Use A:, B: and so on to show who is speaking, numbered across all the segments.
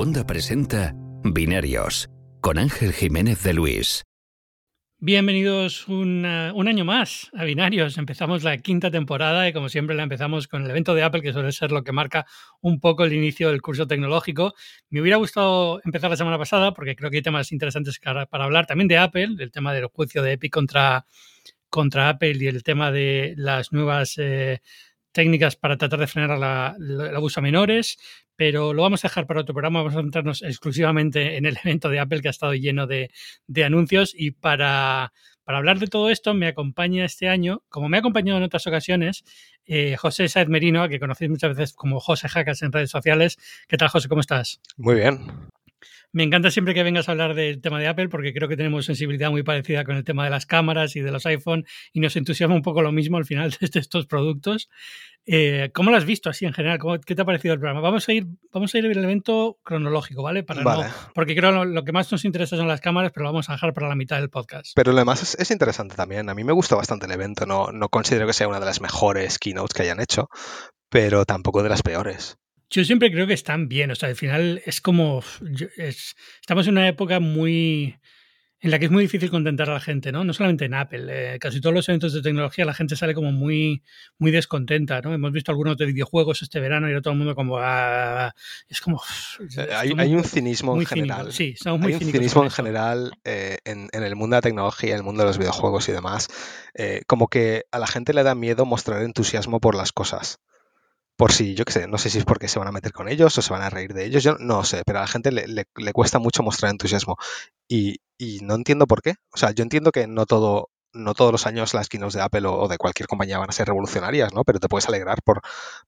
A: Segunda presenta Binarios con Ángel Jiménez de Luis.
B: Bienvenidos un año más a Binarios. Empezamos la quinta temporada y como siempre la empezamos con el evento de Apple, que suele ser lo que marca un poco el inicio del curso tecnológico. Me hubiera gustado empezar la semana pasada porque creo que hay temas interesantes para hablar también de Apple, el tema del juicio de Epic contra, contra Apple y el tema de las nuevas... Eh, técnicas para tratar de frenar el abuso a menores, pero lo vamos a dejar para otro programa. Vamos a centrarnos exclusivamente en el evento de Apple que ha estado lleno de, anuncios y para, hablar de todo esto me acompaña este año, como me ha acompañado en otras ocasiones, eh, José Saez Merino, que conocéis muchas veces como José Jacas en redes sociales. ¿Qué tal, José? ¿Cómo estás?
C: Muy bien.
B: Me encanta siempre que vengas a hablar del tema de Apple porque creo que tenemos sensibilidad muy parecida con el tema de las cámaras y de los iPhone y nos entusiasma un poco lo mismo al final de estos productos. Eh, ¿Cómo lo has visto así en general? ¿Qué te ha parecido el programa? Vamos a ir, vamos a ir el evento cronológico, ¿vale? Para No, porque creo que lo, que más nos interesa son las cámaras, pero lo vamos a dejar para la mitad del podcast.
C: Pero lo demás es, interesante también. A mí me gusta bastante el evento. No, no considero que sea una de las mejores keynotes que hayan hecho, pero tampoco de las peores.
B: Yo siempre creo que están bien, o sea, al final es como, estamos en una época muy, en la que es muy difícil contentar a la gente, ¿no? No solamente en Apple, eh, casi todos los eventos de tecnología la gente sale como muy, muy descontenta, ¿no? Hemos visto algunos de videojuegos este verano y era todo el mundo como, ah, es como...
C: hay, un cinismo en general.
B: sí, muy
C: Hay un cinismo en general eh, en, el mundo de la tecnología, en el mundo de los videojuegos y demás, eh, como que a la gente le da miedo mostrar entusiasmo por las cosas por si, yo qué sé, no sé si es porque se van a meter con ellos o se van a reír de ellos, yo no sé, pero a la gente le, le, cuesta mucho mostrar entusiasmo y, y, no entiendo por qué. O sea, yo entiendo que no todo no todos los años las keynotes de Apple o, de cualquier compañía van a ser revolucionarias, ¿no? Pero te puedes alegrar por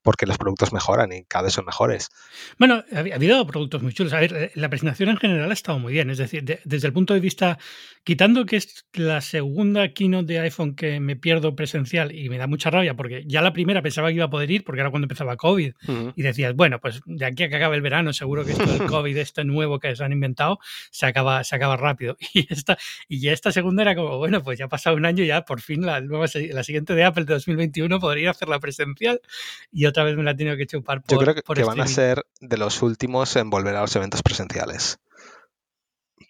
C: porque los productos mejoran y cada vez son mejores.
B: Bueno, ha, habido productos muy chulos. A ver, eh, la presentación en general ha estado muy bien. Es decir, desde el punto de vista, quitando que es la segunda keynote de iPhone que me pierdo presencial y me da mucha rabia porque ya la primera pensaba que iba a poder ir porque era cuando empezaba COVID y decías, bueno, pues de aquí a que acabe el verano seguro que esto del COVID, este nuevo que se han inventado, se acaba, se acaba rápido. Y esta, y ya esta segunda era como, bueno, pues ya ha pasado un año ya por fin la nueva la siguiente de Apple de 2021 podría hacerla presencial y otra vez me la he tenido que chupar por
C: Yo creo que, van a ser de los últimos en volver a los eventos presenciales.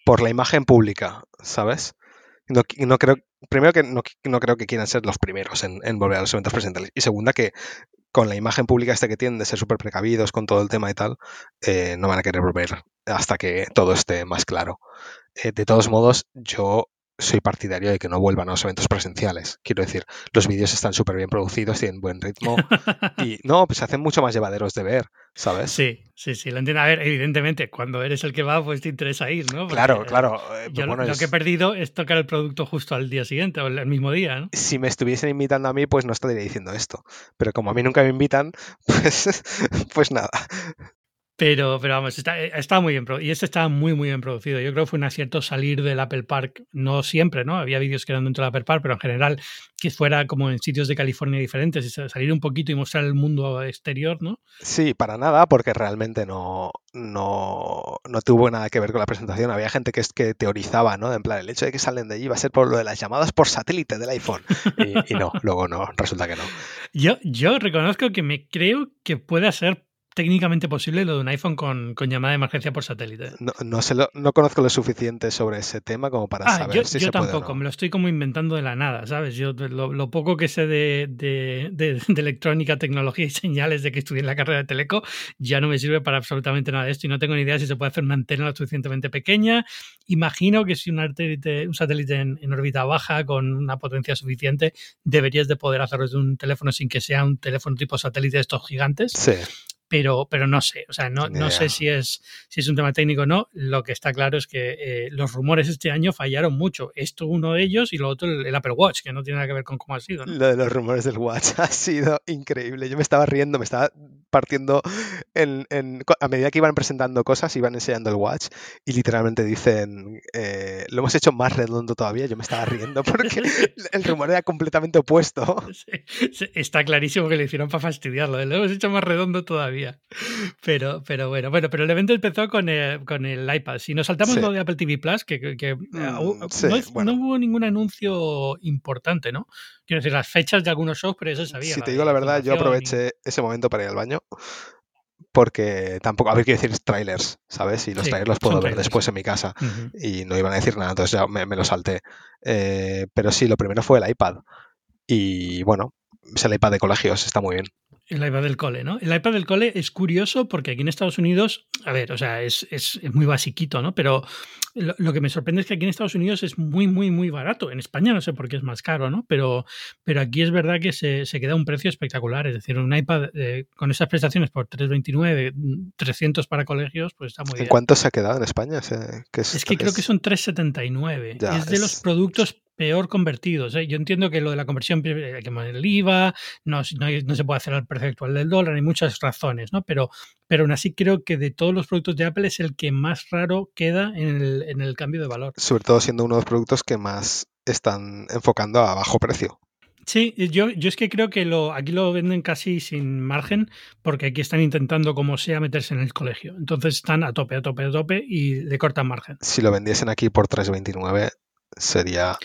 C: Por la imagen pública, ¿sabes? No, no creo, primero que no, creo que quieran ser los primeros en, volver a los eventos presenciales. Y segunda que con la imagen pública esta que tienen de ser súper precavidos con todo el tema y tal, eh, no van a querer volver hasta que todo esté más claro. Eh, de todos modos, yo soy partidario de que no vuelvan a los eventos presenciales. Quiero decir, los vídeos están súper bien producidos, tienen buen ritmo y no, pues se hacen mucho más llevaderos de ver, ¿sabes?
B: Sí, sí, sí, lo entiendo. A ver, evidentemente, cuando eres el que va, pues te interesa ir, ¿no?
C: claro, claro.
B: Eh, yo lo, que he perdido es tocar el producto justo al día siguiente o el mismo día, ¿no?
C: Si me estuviesen invitando a mí, pues no estaría diciendo esto. Pero como a mí nunca me invitan, pues, pues nada.
B: Pero, pero vamos, está, eh, está muy bien y este estaba muy, muy bien producido. Yo creo que fue un acierto salir del Apple Park, no siempre, ¿no? Había vídeos que eran dentro del Apple Park, pero en general que fuera como en sitios de California diferentes, salir un poquito y mostrar el mundo exterior, ¿no?
C: Sí, para nada, porque realmente no, no, no tuvo nada que ver con la presentación. Había gente que, que teorizaba, ¿no? En plan, el hecho de que salen de allí va a ser por lo de las llamadas por satélite del iPhone. Y, y no, luego no, resulta que no.
B: Yo, yo reconozco que me creo que pueda ser técnicamente posible lo de un iPhone con, llamada de emergencia por satélite.
C: No, no, no conozco lo suficiente sobre ese tema como para ah, saber
B: yo,
C: si
B: yo
C: tampoco,
B: me lo estoy como inventando de la nada, ¿sabes? Yo lo, poco que sé de, de, electrónica, tecnología y señales de que estudié en la carrera de Teleco ya no me sirve para absolutamente nada de esto y no tengo ni idea si se puede hacer una antena lo suficientemente pequeña. Imagino que si un, un satélite en, en, órbita baja con una potencia suficiente deberías de poder hacerlo desde un teléfono sin que sea un teléfono tipo satélite de estos gigantes.
C: Sí
B: pero, pero no sé, o sea, no, no sé si es, si es un tema técnico o no. Lo que está claro es que eh, los rumores este año fallaron mucho. Esto uno de ellos y lo otro el, Apple Watch, que no tiene nada que ver con cómo ha sido.
C: Lo de los rumores del Watch ha sido increíble. Yo me estaba riendo, me estaba partiendo en, a medida que iban presentando cosas, iban enseñando el Watch y literalmente dicen, eh, lo hemos hecho más redondo todavía. Yo me estaba riendo porque el rumor era completamente opuesto.
B: está clarísimo que le hicieron para fastidiarlo. Lo hemos hecho más redondo todavía. Pero, pero bueno, bueno, pero el evento empezó con el, con el iPad. Si nos saltamos lo de Apple TV Plus, que, que, mm, no, no, hubo ningún anuncio importante, ¿no? Quiero decir, las fechas de algunos shows, pero eso sabía.
C: Si te digo la verdad, yo aproveché ese momento para ir al baño porque tampoco, a ver, quiero decir trailers, ¿sabes? Y los
B: Sí,
C: trailers los puedo ver
B: trailers.
C: después en mi casa y no iban a decir nada, entonces ya me, me lo salté. Eh, pero sí, lo primero fue el iPad. Y bueno, es el iPad de colegios, está muy bien.
B: El iPad del cole, ¿no? El iPad del cole es curioso porque aquí en Estados Unidos, a ver, o sea, es, es- es muy basiquito, ¿no? Pero lo, lo que me sorprende es que aquí en Estados Unidos es muy, muy, muy barato. En España no sé por qué es más caro, ¿no? Pero, pero aquí es verdad que se, se queda un precio espectacular. Es decir, un iPad eh, con esas prestaciones por 329, 300 para colegios, pues está muy
C: ¿En
B: bien.
C: cuánto se ha quedado en España? Ese- que
B: Es que creo que son 3,79.
C: Ya,
B: es de los
C: es-
B: productos peor convertidos. ¿eh? Yo entiendo que lo de la conversión eh, hay que poner el IVA, no, no, hay- no se puede hacer al precio actual del dólar, hay muchas razones, ¿no? Pero, pero aún así creo que de todos los productos de Apple es el que más raro queda en el, en el cambio de valor.
C: Sobre todo siendo uno de los productos que más están enfocando a bajo precio.
B: Sí, yo, yo es que creo que lo, aquí lo venden casi sin margen, porque aquí están intentando, como sea, meterse en el colegio. Entonces están a tope, a tope, a tope y le cortan margen.
C: Si lo vendiesen aquí por 3.29 sería...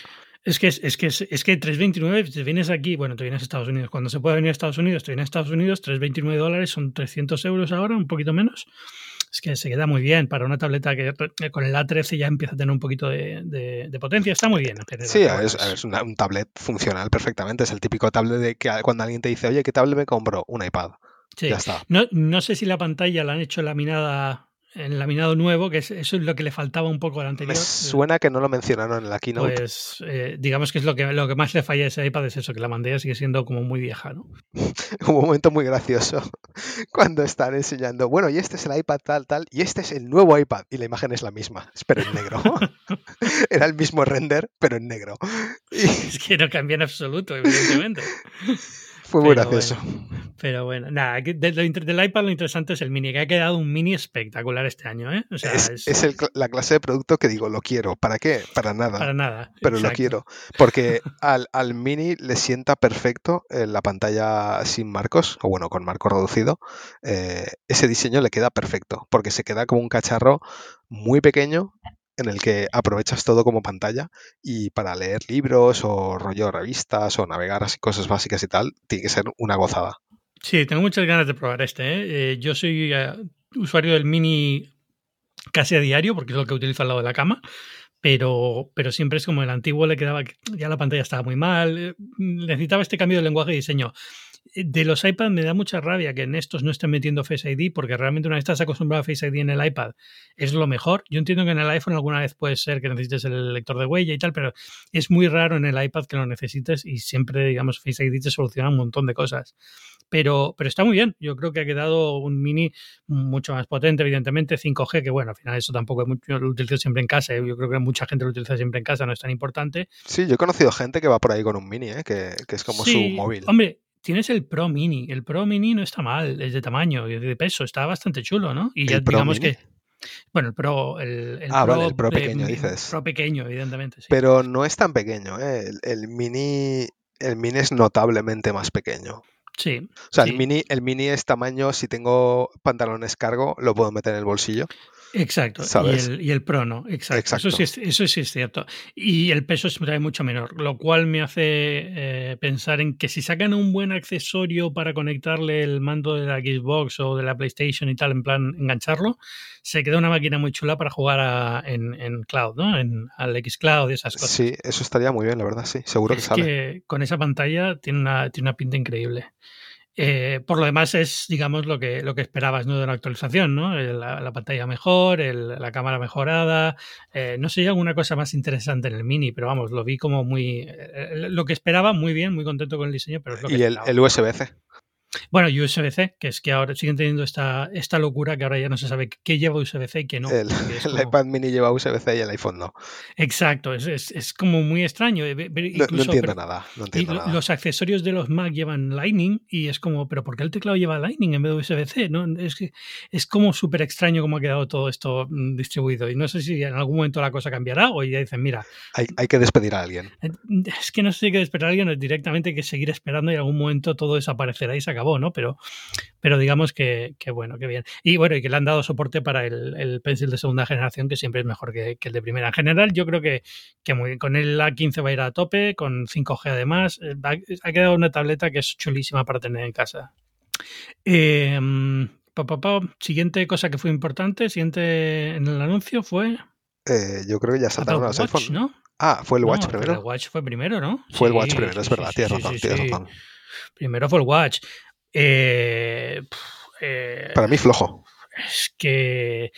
B: Es que, es, que, es, que 3,29, te vienes aquí, bueno, te vienes a Estados Unidos. Cuando se puede venir a Estados Unidos, te vienes a Estados Unidos, 3,29 dólares son 300 euros ahora, un poquito menos. Es que se queda muy bien para una tableta que eh, con el A13 ya empieza a tener un poquito de, de- de potencia. Está muy bien.
C: Sí, es, es una- un tablet funcional perfectamente. Es el típico tablet de que cuando alguien te dice, oye, ¿qué tablet me compro? Un iPad.
B: sí.
C: Ya está.
B: No, no sé si la pantalla la han hecho laminada en laminado nuevo, que es, eso es lo que le faltaba un poco al
C: Me
B: anterior.
C: suena que no lo mencionaron en la keynote.
B: Pues eh, digamos que es lo que, lo que más le falla a ese iPad es eso, que la pantalla sigue siendo como muy vieja, ¿no?
C: Un momento muy gracioso cuando están enseñando, bueno, y este es el iPad tal, tal, y este es el nuevo iPad, y la imagen es la misma, pero en negro. Era el mismo render, pero en negro. Y
B: Es que no cambia en absoluto, evidentemente.
C: Fue muy gracioso.
B: Pero bueno, nada, de- del iPad lo interesante es el mini, que ha quedado un mini espectacular este año, ¿eh? O sea,
C: es
B: es,
C: es el cl- la clase de producto que digo, lo quiero. ¿Para qué? Para nada.
B: para nada.
C: pero lo quiero. Porque al, al Mini le sienta perfecto eh, la pantalla sin marcos, o bueno, con marco reducido. eh, ese diseño le queda perfecto, porque se queda como un cacharro muy pequeño en el que aprovechas todo como pantalla y para leer libros o rollo revistas o navegar así cosas básicas y tal, tiene que ser una gozada.
B: Sí, tengo muchas ganas de probar este. ¿eh? Eh, yo soy eh, usuario del mini casi a diario, porque es lo que utilizo al lado de la cama. Pero, pero siempre es como el antiguo le quedaba, que ya la pantalla estaba muy mal. Necesitaba este cambio de lenguaje de diseño. De los iPad me da mucha rabia que en estos no estén metiendo Face ID, porque realmente una vez estás acostumbrado a Face ID en el iPad es lo mejor. Yo entiendo que en el iPhone alguna vez puede ser que necesites el lector de huella y tal, pero es muy raro en el iPad que lo necesites y siempre, digamos, Face ID te soluciona un montón de cosas. Pero, pero está muy bien. Yo creo que ha quedado un mini mucho más potente, evidentemente, 5G, que bueno, al final eso tampoco es mucho, yo lo utilizo siempre en casa. ¿eh? Yo creo que mucha gente lo utiliza siempre en casa, no es tan importante.
C: Sí, yo he conocido gente que va por ahí con un Mini, ¿eh? que, que es como su móvil.
B: Hombre, tienes el Pro Mini. El Pro Mini no está mal, es de tamaño y de peso, está bastante chulo, ¿no? Y
C: ¿El
B: ya
C: Pro
B: digamos
C: Mini?
B: que. Bueno, el Pro. El, el
C: Ah, vale, el Pro
B: de-
C: pequeño, dices.
B: Pro pequeño, evidentemente, sí.
C: Pero no es tan pequeño, ¿eh? El, el Mini... El mini es notablemente más pequeño.
B: sí.
C: O sea,
B: Sí.
C: el mini, el mini es tamaño, si tengo pantalones cargo, lo puedo meter en el bolsillo.
B: Exacto.
C: ¿Sabes?
B: Y el, y el Pro no, exacto.
C: Exacto.
B: Eso, sí es, eso sí es cierto. Y el peso es mucho menor, lo cual me hace eh, pensar en que si sacan un buen accesorio para conectarle el mando de la Xbox o de la PlayStation y tal, en plan engancharlo, se queda una máquina muy chula para jugar a- en, en cloud, ¿no? En, al Xcloud y esas cosas.
C: Sí, eso estaría muy bien, la verdad, sí. Seguro que sale.
B: que con esa pantalla tiene una, tiene una pinta increíble. Eh, por lo demás es, digamos, lo que, lo que esperabas ¿no? de una actualización, ¿no? Eh, La, la pantalla mejor, el- la cámara mejorada. eh, no sé alguna cosa más interesante en el mini, pero vamos, lo vi como muy... eh, lo que esperaba, muy bien, muy contento con el diseño, pero es lo que
C: Y el, el USB-C.
B: Bueno, y USB-C, que es que ahora siguen teniendo esta, esta locura que ahora ya no se sabe qué lleva USB-C y qué no.
C: el,
B: es
C: iPad mini lleva USB-C y el iPhone no.
B: Exacto, es, es, es como muy extraño. eh,
C: No, no entiendo
B: pero-
C: nada. No
B: y
C: entiendo
B: lo-
C: nada.
B: los accesorios de los Mac llevan Lightning y es como, pero ¿por qué el teclado lleva Lightning en vez de USB-C? ¿no? Es, es como súper extraño cómo ha quedado todo esto mm, distribuido. Y no sé si en algún momento la cosa cambiará o ya dicen, mira,
C: Hay, hay que despedir a alguien.
B: eh, es que no sé si hay que esperar a alguien o directamente hay que seguir esperando y en algún momento todo desaparecerá y se acabó, ¿no? Pero, pero digamos que, que bueno, que bien. Y bueno, y que le han dado soporte para el, el Pencil de segunda generación, que siempre es mejor que, que el de primera. En general, yo creo que, que muy bien. Con el A15 va a ir a tope, con 5G además. eh, Ha quedado una tableta que es chulísima para tener en casa. Eh, Pa, pa, pa. Siguiente cosa que fue importante, siguiente en el anuncio fue
C: Eh, yo creo que ya saltaron los
B: Watch,
C: iPhone.
B: ¿no?
C: Ah, fue el Watch
B: No,
C: primero.
B: El Watch fue primero, ¿no?
C: Fue el Watch primero, es verdad,
B: sí,
C: tienes
B: sí,
C: razón, tienes razón.
B: Primero fue el Watch. Eh, eh,
C: Para mí flojo.
B: es que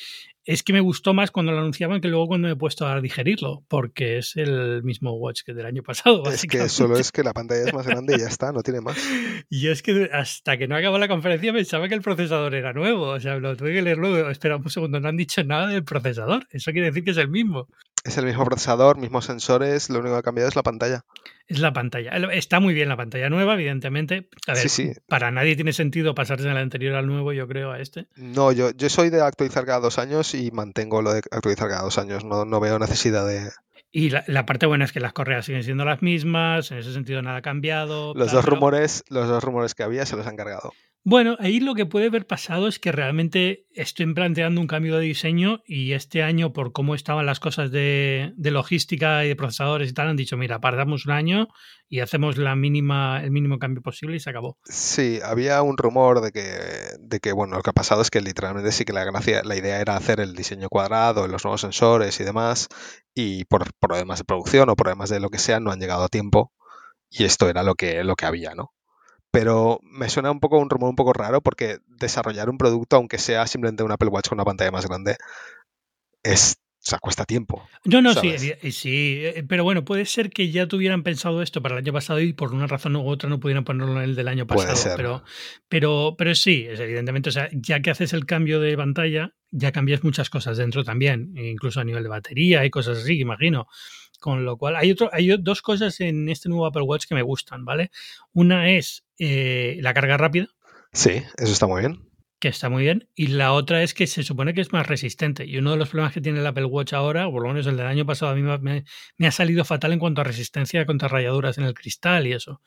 B: es que me gustó más cuando lo anunciaban que luego cuando me he puesto a digerirlo, porque es el mismo Watch que del año pasado,
C: Es que solo es que la pantalla es más grande y ya está, no tiene más.
B: Y es que hasta que no acabó la conferencia pensaba que el procesador era nuevo. O sea, lo tuve que leer luego. Espera un segundo, no han dicho nada del procesador. Eso quiere decir que es el mismo.
C: Es el mismo procesador, mismos sensores, lo único que ha cambiado es la pantalla.
B: Es la pantalla. Está muy bien la pantalla nueva, evidentemente. A ver,
C: Sí, sí.
B: para nadie tiene sentido pasarse del anterior al nuevo, yo creo, a este.
C: No, yo, yo soy de actualizar cada dos años y mantengo lo de actualizar cada dos años. No, no veo necesidad de.
B: Y la, la parte buena es que las correas siguen siendo las mismas, en ese sentido nada ha cambiado.
C: Los dos rumores, los dos rumores que había se los han cargado.
B: Bueno, ahí lo que puede haber pasado es que realmente estoy planteando un cambio de diseño y este año, por cómo estaban las cosas de, de logística y de procesadores y tal, han dicho, mira, paramos un año y hacemos la mínima, el mínimo cambio posible y se acabó.
C: Sí, había un rumor de que, de que, bueno, lo que ha pasado es que literalmente sí que la gracia, la idea era hacer el diseño cuadrado, los nuevos sensores y demás, y por problemas de producción o problemas de lo que sea, no han llegado a tiempo, y esto era lo que, lo que había, ¿no? Pero me suena un poco un rumor un poco raro porque desarrollar un producto, aunque sea simplemente un Apple Watch con una pantalla más grande, es, o sea, cuesta tiempo.
B: No, no, sí,
C: ¿Sabes?
B: evi- sí, eh, pero bueno, puede ser que ya tuvieran pensado esto para el año pasado y por una razón u otra no pudieran ponerlo en el del año
C: Puede
B: pasado.
C: ser.
B: Pero, pero, pero sí, es evidentemente, o sea, ya que haces el cambio de pantalla, ya cambias muchas cosas dentro también, incluso a nivel de batería y cosas así, imagino. Con lo cual, hay, otro, hay dos cosas en este nuevo Apple Watch que me gustan, ¿vale? Una es eh, la carga rápida,
C: Sí, eso está muy bien.
B: que está muy bien, y la otra es que se supone que es más resistente. Y uno de los problemas que tiene el Apple Watch ahora, o por lo menos el del año pasado, a mí me, ha salido fatal en cuanto a resistencia contra rayaduras en el cristal y eso.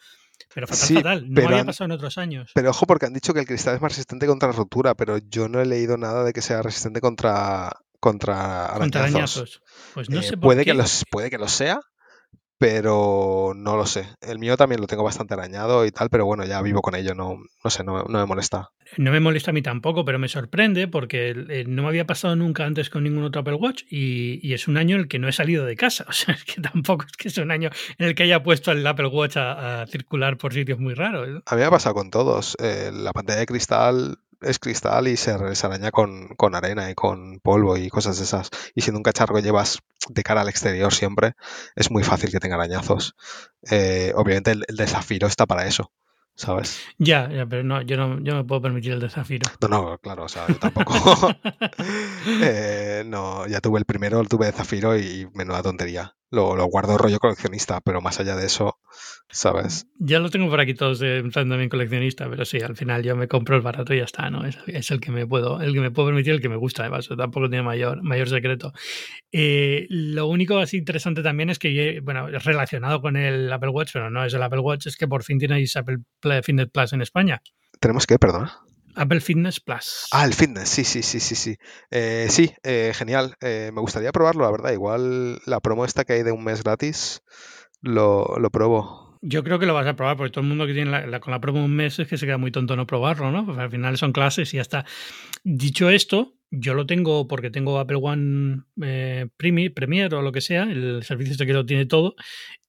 B: Pero fatal,
C: Sí,
B: fatal. No
C: pero
B: había pasado en otros años.
C: Pero ojo, porque han dicho que el cristal es más resistente contra rotura, pero yo no he leído nada de que sea resistente contra, contra arañazos.
B: contra arañazos. Pues no
C: Eh,
B: sé por
C: puede,
B: qué.
C: que los, puede que lo sea, pero no lo sé. El mío también lo tengo bastante arañado y tal, pero bueno, ya vivo con ello, no, no sé, no, no me molesta.
B: No me molesta a mí tampoco, pero me sorprende porque no me había pasado nunca antes con ningún otro Apple Watch y, y es un año en el que no he salido de casa. O sea, es que tampoco es que es un año en el que haya puesto el Apple Watch a, a circular por sitios muy raros. ¿no?
C: A mí me ha pasado con todos. Eh, la pantalla de cristal es cristal y se, araña con, con arena y con polvo y cosas de esas. Y si un cacharro llevas de cara al exterior siempre, es muy fácil que tenga arañazos. Eh, obviamente el, el de zafiro está para eso, ¿sabes?
B: Ya, ya, pero no, yo no yo me puedo permitir el de Zafiro.
C: No, no, claro, o sea, yo tampoco. Eh, no, ya tuve el primero, tuve de zafiro y menuda tontería. Lo, lo guardo rollo coleccionista, pero más allá de eso, ¿sabes?
B: Ya lo tengo por aquí todos de también coleccionista, pero sí, al final yo me compro el barato y ya está, ¿no? Es, es el que me puedo, el que me puedo permitir, el que me gusta, además, tampoco tiene mayor, mayor secreto. Eh, lo único así interesante también es que, bueno, es relacionado con el Apple Watch, pero no es el Apple Watch, es que por fin tenéis Apple Play- Fitness Plus en España.
C: ¿Tenemos que, perdona?
B: Apple Fitness Plus.
C: Ah, el fitness, sí, sí, sí, sí, sí. Eh, sí, eh, genial. Eh, me gustaría probarlo, la verdad. Igual la promo esta que hay de un mes gratis, lo, lo pruebo.
B: Yo creo que lo vas a probar, porque todo el mundo que tiene la, la- con la promo un mes es que se queda muy tonto no probarlo, ¿no? Porque al final son clases y ya está. Dicho esto, yo lo tengo porque tengo Apple One Premi- Premier o lo que sea, el servicio este que lo tiene todo,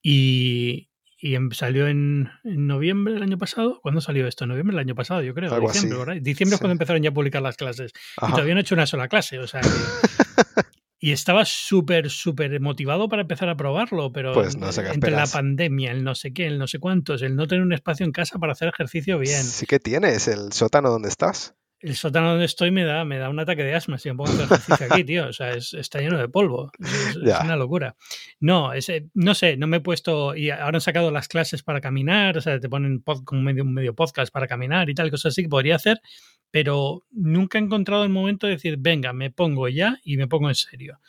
B: y, y em- salió en, en noviembre del año pasado. ¿Cuándo salió esto? En noviembre del año pasado, yo creo.
C: Algo
B: diciembre,
C: así.
B: ¿verdad? Diciembre es cuando empezaron ya a publicar las clases. Y todavía no he hecho una sola clase, o sea que- Y estaba súper, súper motivado para empezar a probarlo, pero
C: Pues no sé qué
B: entre la pandemia, el no sé qué, el no sé cuántos, el no tener un espacio en casa para hacer ejercicio bien.
C: Sí que tienes el sótano donde estás.
B: El sótano donde estoy me da, me da un ataque de asma si me pongo a ejercicio aquí, tío. O sea, es- está lleno de polvo. Es, una locura. No, es, no sé, no me he puesto. Y ahora han sacado las clases para caminar, o sea, te ponen pod- como medio, un medio podcast para caminar y tal, cosas así que podría hacer, pero nunca he encontrado el momento de decir, venga, me pongo ya y me pongo en serio.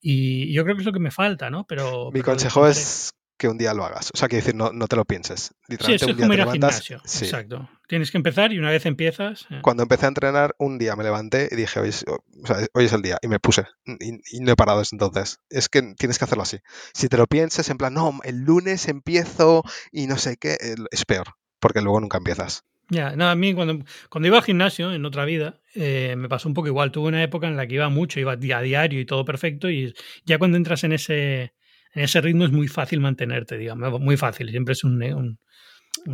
B: Y yo creo que es lo que me falta, ¿no? Pero.
C: Mi
B: pero
C: consejo es que un día lo hagas. O sea, que decir, no, no te lo pienses.
B: Sí,
C: Literalmente
B: es
C: un día
B: como
C: te
B: ir al
C: levantas.
B: gimnasio.
C: Sí.
B: Exacto. Tienes que empezar y una vez empiezas. eh,
C: Cuando empecé a entrenar, un día me levanté y dije, hoy es, o sea, hoy es el día. Y me puse. Y, y no he parado desde entonces. Es que tienes que hacerlo así. Si te lo piensas en plan, no, el lunes empiezo y no sé qué, es peor. Porque luego nunca empiezas.
B: Ya, no, a mí cuando, cuando iba al gimnasio en otra vida, eh, me pasó un poco igual. Tuve una época en la que iba mucho, iba a diario y todo perfecto, y ya cuando entras en ese, en ese ritmo es muy fácil mantenerte, digamos, muy fácil, siempre es un, un,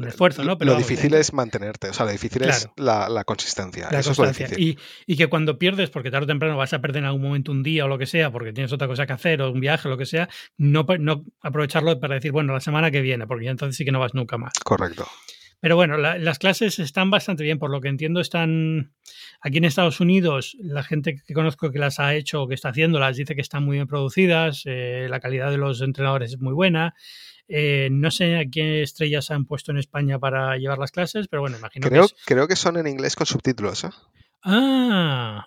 B: esfuerzo, ¿no?
C: Pero lo difícil es mantenerte, o sea, lo difícil es la, la consistencia. Eso Es lo difícil.
B: Y, y, que cuando pierdes, porque tarde o temprano vas a perder en algún momento un día o lo que sea, porque tienes otra cosa que hacer o un viaje o lo que sea, no, no aprovecharlo para decir, bueno, la semana que viene, porque entonces sí que no vas nunca más.
C: Correcto.
B: Pero bueno, las clases están bastante bien, por lo que entiendo están aquí en Estados Unidos, la gente que conozco que las ha hecho o que está haciéndolas dice que están muy bien producidas, eh, la calidad de los entrenadores es muy buena. Eh, no sé a qué estrellas han puesto en España para llevar las clases, pero bueno, imagino
C: creo,
B: que
C: Creo que son en inglés con subtítulos, ¿eh?
B: Ah,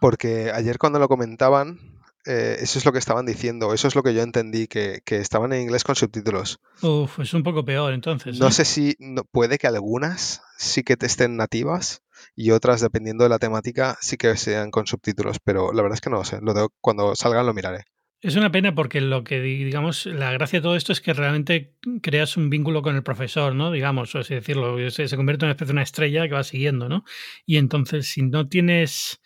C: Porque ayer cuando lo comentaban, eh, eso es lo que estaban diciendo, eso es lo que yo entendí, que, estaban en inglés con subtítulos.
B: Uf, es un poco peor entonces.
C: No ¿eh? sé si puede que algunas sí que estén nativas y otras, dependiendo de la temática, sí que sean con subtítulos, pero la verdad es que no lo sé. Lo cuando salgan lo miraré.
B: Es una pena porque lo que, digamos, la gracia de todo esto es que realmente creas un vínculo con el profesor, ¿no? Digamos, o así decirlo, se, convierte en una especie de una estrella que va siguiendo, ¿no? Y entonces, si no tienes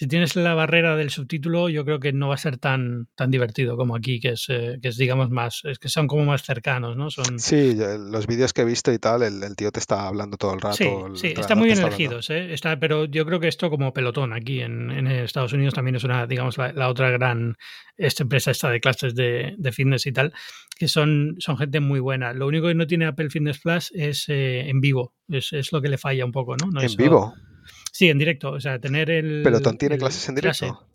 B: si tienes la barrera del subtítulo, yo creo que no va a ser tan, tan divertido como aquí, que es, eh, que es digamos, más, es que son como más cercanos, ¿no? Son...
C: Sí, los vídeos que he visto y tal, el, tío te está hablando todo el rato.
B: Sí, sí está muy bien elegidos, ¿eh? Está, pero yo creo que esto como pelotón aquí en, en Estados Unidos también es una, digamos, la, otra gran esta empresa esta de clases de, de, fitness y tal, que son, son gente muy buena. Lo único que no tiene Apple Fitness Plus es eh, en vivo, es, es, lo que le falla un poco, ¿no? no
C: ¿En vivo?
B: Sí, en directo. O sea, tener el.
C: ¿Pelotón tiene clases en directo?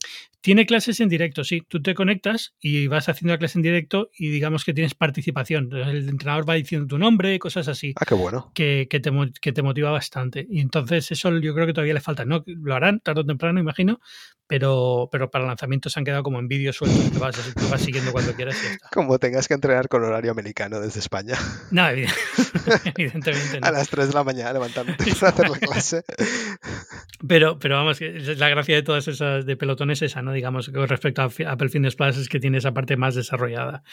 B: Tiene clases en directo, sí. Tú te conectas y vas haciendo la clase en directo y digamos que tienes participación. El entrenador va diciendo tu nombre, cosas así.
C: Ah, qué bueno.
B: Que, que, te, que te motiva bastante. Y entonces eso yo creo que todavía le falta. No, lo harán tarde o temprano, imagino, pero, pero para lanzamientos se han quedado como en vídeos sueltos que vas, vas siguiendo cuando quieras y está.
C: Como tengas que entrenar con horario americano desde España.
B: No, evidentemente no.
C: A las 3 de la mañana levantándote para hacer la clase.
B: Pero, pero vamos, la gracia de todas esas de pelotones es esa, ¿no? Digamos, con respecto a Apple Fitness Plus es que tiene esa parte más desarrollada.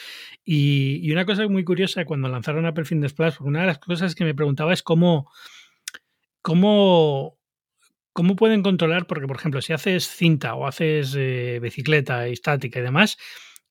B: Y, y una cosa muy curiosa, cuando lanzaron Apple Fitness Plus, una de las cosas que me preguntaba es cómo, cómo ¿Cómo pueden controlar? Porque, por ejemplo, si haces cinta o haces eh, bicicleta estática y demás,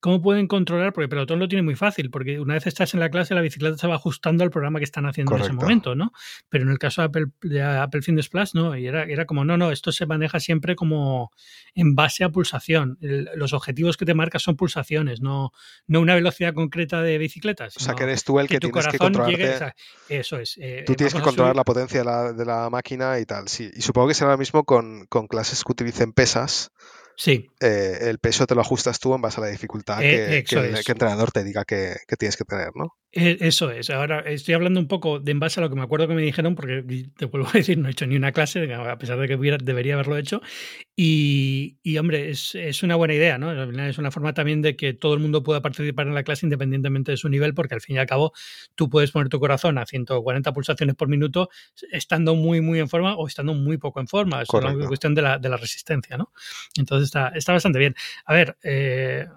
B: ¿Cómo pueden controlar? Porque Pelotón lo tiene muy fácil, porque una vez estás en la clase, la bicicleta se va ajustando al programa que están haciendo en ese momento, ¿no? Pero en el caso de Apple, de Apple Fitness Plus, no, y era, era como, no, no, esto se maneja siempre como en base a pulsación. los objetivos que te marcas son pulsaciones, no, no una velocidad concreta de bicicletas.
C: O sea, que eres tú el que, tienes que controlar.
B: eso es. Eh,
C: tú tienes que controlar la potencia de la, de la, máquina y tal, sí. Y supongo que será lo mismo con, con clases que utilicen pesas
B: Sí.
C: Eh, el peso te lo ajustas tú en base a la dificultad eh, que, el, entrenador te diga que, tienes que tener, ¿no?
B: Eh, eso es. Ahora estoy hablando un poco de en base a lo que me acuerdo que me dijeron, porque te vuelvo a decir, no he hecho ni una clase, a pesar de que debería haberlo hecho. Y, hombre, es, una buena idea, ¿no? Es una forma también de que todo el mundo pueda participar en la clase independientemente de su nivel, porque al fin y al cabo tú puedes poner tu corazón a 140 pulsaciones por minuto estando muy, muy en forma o estando muy poco en forma. Es una cuestión de la, de la resistencia, ¿no? Entonces está, está bastante bien. A ver, eh,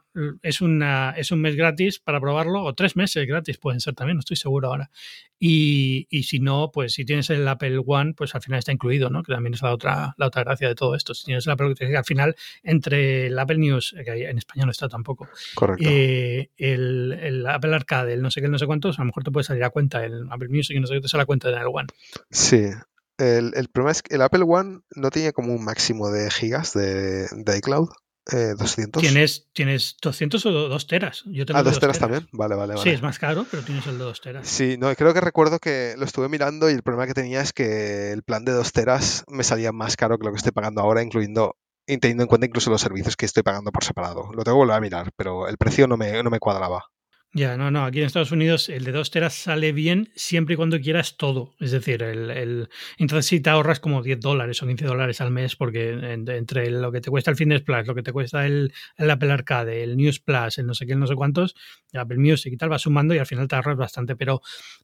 B: es, una, es un mes gratis para probarlo, o tres meses gratis pueden ser también, no estoy seguro ahora. Y, y, si no, pues si tienes el Apple One, pues al final está incluido, ¿no? Que también es la otra, la otra gracia de todo esto. Si tienes el Apple al final, entre el Apple News, que en España no está tampoco,
C: Correcto.
B: Eh, el, el, Apple Arcade, el no sé qué, el no sé cuántos, a lo mejor te puede salir a cuenta, el Apple Music, no sé qué, te sale a cuenta en el One.
C: Sí, el, el, problema es que el Apple One no tiene como un máximo de gigas de, de iCloud. 200.
B: Eh, ¿Tienes, ¿Tienes 200 o 2 teras?
C: Yo tengo ah, 2 teras, también. Vale, vale, vale.
B: Sí, es más caro, pero tienes el de 2 teras.
C: Sí, no, creo que recuerdo que lo estuve mirando y el problema que tenía es que el plan de 2 teras me salía más caro que lo que estoy pagando ahora, incluyendo teniendo en cuenta incluso los servicios que estoy pagando por separado. Lo tengo que volver a mirar, pero el precio no me, no me cuadraba.
B: Ya, no, no. Aquí en Estados Unidos el de 2 teras sale bien siempre y cuando quieras todo. Es decir, el, el entonces si te ahorras como 10 dólares o 15 dólares al mes, porque entre lo que te cuesta el Fitness Plus, lo que te cuesta el, el, Apple Arcade, el News Plus, el no sé qué, no sé cuántos, el Apple Music y tal, va sumando y al final te ahorras bastante. Pero,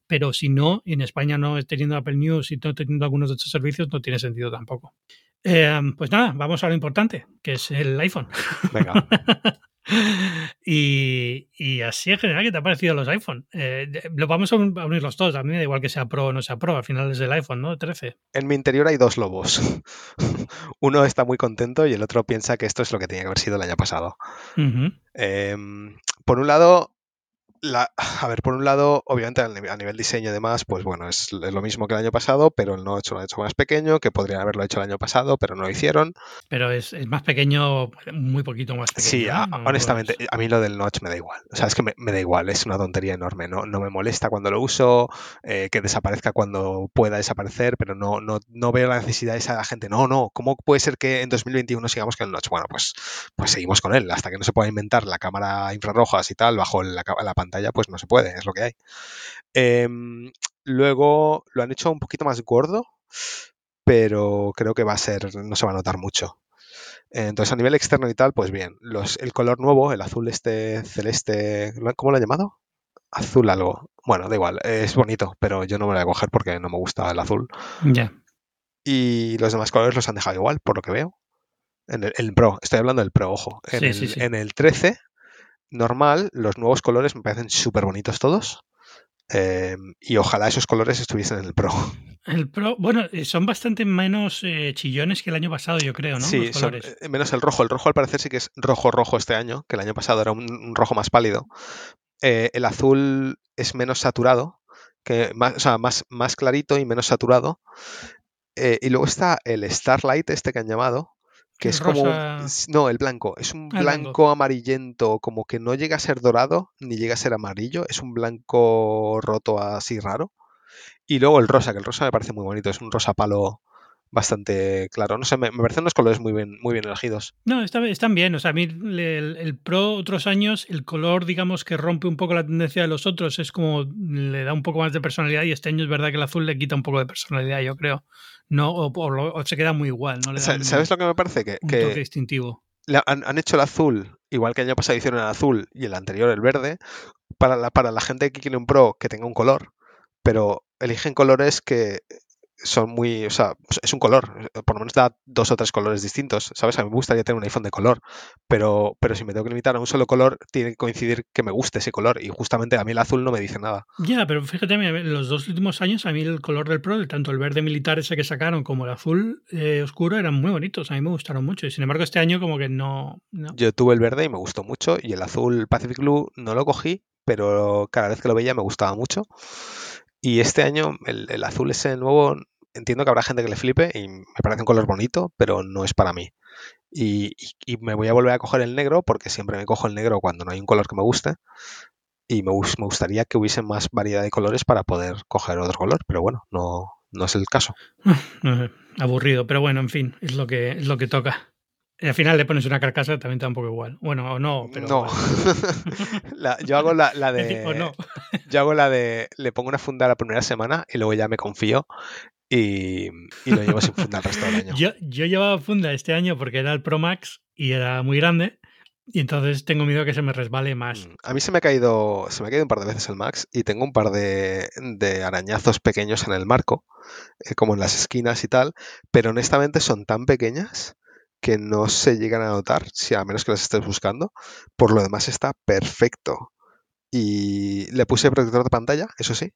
B: pero si no, en España no teniendo Apple News y no teniendo algunos de estos servicios, no tiene sentido tampoco. Eh, pues nada, vamos a lo importante, que es el iPhone.
C: Venga.
B: Y, así en general, ¿qué te ha parecido los iPhone? Eh, lo vamos a unir los dos. A mí me da igual que sea Pro o no sea Pro. Al final es el iPhone, ¿no? 13.
C: En mi interior hay dos lobos. Uno está muy contento y el otro piensa que esto es lo que tenía que haber sido el año pasado. Em, por un lado, a ver, por un lado, obviamente a nivel diseño y demás, pues bueno, es, lo mismo que el año pasado, pero el Notch lo ha hecho más pequeño, que podrían haberlo hecho el año pasado, pero no lo hicieron.
B: Pero es, más pequeño, muy poquito más pequeño.
C: Sí, honestamente, a mí lo del Notch me da igual. O sea, es que me, da igual, es una tontería enorme. No, no me molesta cuando lo uso, eh, que desaparezca cuando pueda desaparecer, pero no, no, no veo la necesidad de esa la gente. No, no, ¿cómo puede ser que en 2021 sigamos con el Notch? Bueno, pues, pues seguimos con él. Hasta que no se pueda inventar la cámara infrarrojas y tal bajo la, la pantalla pues no se puede, es lo que hay. Em, luego lo han hecho un poquito más gordo, pero creo que va a ser, no se va a notar mucho. Entonces, a nivel externo y tal, pues bien. Los, el color nuevo, el azul este celeste, ¿cómo lo han llamado? Azul algo. Bueno, da igual, es bonito, pero yo no me lo voy a coger porque no me gusta el azul.
B: Ya.
C: Y los demás colores los han dejado igual, por lo que veo. En el, Pro, estoy hablando del Pro, ojo. En, el, en el 13 normal, los nuevos colores me parecen súper bonitos todos. Em, y ojalá esos colores estuviesen en el Pro.
B: El Pro, bueno, eh, son bastante menos eh, chillones que el año pasado, yo creo, ¿no?
C: Sí, son, eh, menos el rojo. El rojo al parecer sí que es rojo rojo este año, que el año pasado era un, rojo más pálido. el azul es menos saturado, que más, o sea, más, más clarito y menos saturado. y luego está el Starlight, este que han llamado, que es como no el blanco es un ah, blanco, amarillento como que no llega a ser dorado ni llega a ser amarillo es un blanco roto así raro. Y luego el rosa que el rosa me parece muy bonito es un rosa palo bastante claro no sé me, parecen unos colores muy bien muy bien elegidos
B: no están bien o sea a mí el, pro otros años el color digamos que rompe un poco la tendencia de los otros es como le da un poco más de personalidad y este año es verdad que el azul le quita un poco de personalidad yo creo no, o, se queda muy igual. ¿no?
C: ¿Sabes lo que me parece? Que,
B: un toque distintivo.
C: Han, hecho el azul, igual que el año pasado hicieron el azul y el anterior el verde, para la, para la gente que quiere un Pro que tenga un color, pero eligen colores que son muy, o sea, es un color, por lo menos da dos o tres colores distintos, ¿sabes? A mí me gustaría tener un iPhone de color, pero, pero si me tengo que limitar a un solo color, tiene que coincidir que me guste ese color y justamente a mí el azul no me dice nada.
B: Ya, pero fíjate, en los dos últimos años a mí el color del Pro, tanto el verde militar ese que sacaron como el azul eh, oscuro eran muy bonitos, a mí me gustaron mucho y sin embargo este año como que no,
C: Yo tuve el verde y me gustó mucho y el azul Pacific Blue no lo cogí, pero cada vez que lo veía me gustaba mucho. Y este año el, el azul ese nuevo entiendo que habrá gente que le flipe y me parece un color bonito, pero no es para mí. Y, me voy a volver a coger el negro porque siempre me cojo el negro cuando no hay un color que me guste. Y me, me gustaría que hubiese más variedad de colores para poder coger otro color, pero bueno, no, no es el caso.
B: Aburrido, pero bueno, en fin, es lo que, es lo que toca. Y al final le pones una carcasa, también te da un poco igual. Bueno, o no, pero.
C: No. yo hago la, de.
B: no.
C: yo hago la de. Le pongo una funda la primera semana y luego ya me confío y, lo llevo sin funda el resto del año.
B: Yo, yo llevaba funda este año porque era el Pro Max y era muy grande. Y entonces tengo miedo que se me resbale más. Mm,
C: a mí se me ha caído, se me ha caído un par de veces el Max y tengo un par de, arañazos pequeños en el marco, eh, como en las esquinas y tal, pero honestamente son tan pequeñas que no se llegan a notar, si a menos que las estés buscando. Por lo demás está perfecto. Y le puse protector de pantalla, eso sí,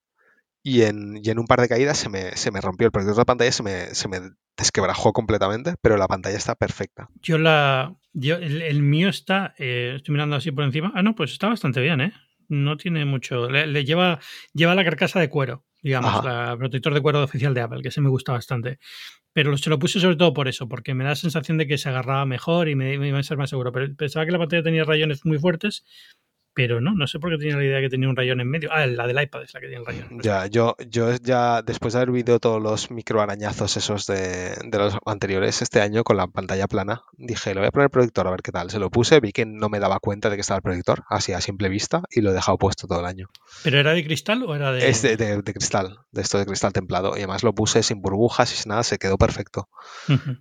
C: y en, y en un par de caídas se me, se me rompió el protector de pantalla, se me, se me desquebrajó completamente, pero la pantalla está perfecta.
B: Yo la. Yo, el, mío está. Eh, estoy mirando así por encima. Ah, no, pues está bastante bien, ¿eh? No tiene mucho. Le, lleva, lleva la carcasa de cuero, digamos, el protector de cuero oficial de Apple, que se me gusta bastante. Pero se lo puse sobre todo por eso, porque me da la sensación de que se agarraba mejor y me, me iba a ser más seguro. Pero pensaba que la pantalla tenía rayones muy fuertes pero no, no sé por qué tenía la idea que tenía un rayón en medio. Ah, la del iPad es la que tiene el rayón.
C: Ya, yo, yo ya después de haber visto todos los microarañazos esos de, de, los anteriores este año con la pantalla plana, dije, lo voy a poner el proyector a ver qué tal. Se lo puse, vi que no me daba cuenta de que estaba el proyector, así a simple vista, y lo he dejado puesto todo el año.
B: ¿Pero era de cristal o era de...?
C: Es de, de, cristal, de esto de cristal templado. Y además lo puse sin burbujas y sin nada, se quedó perfecto.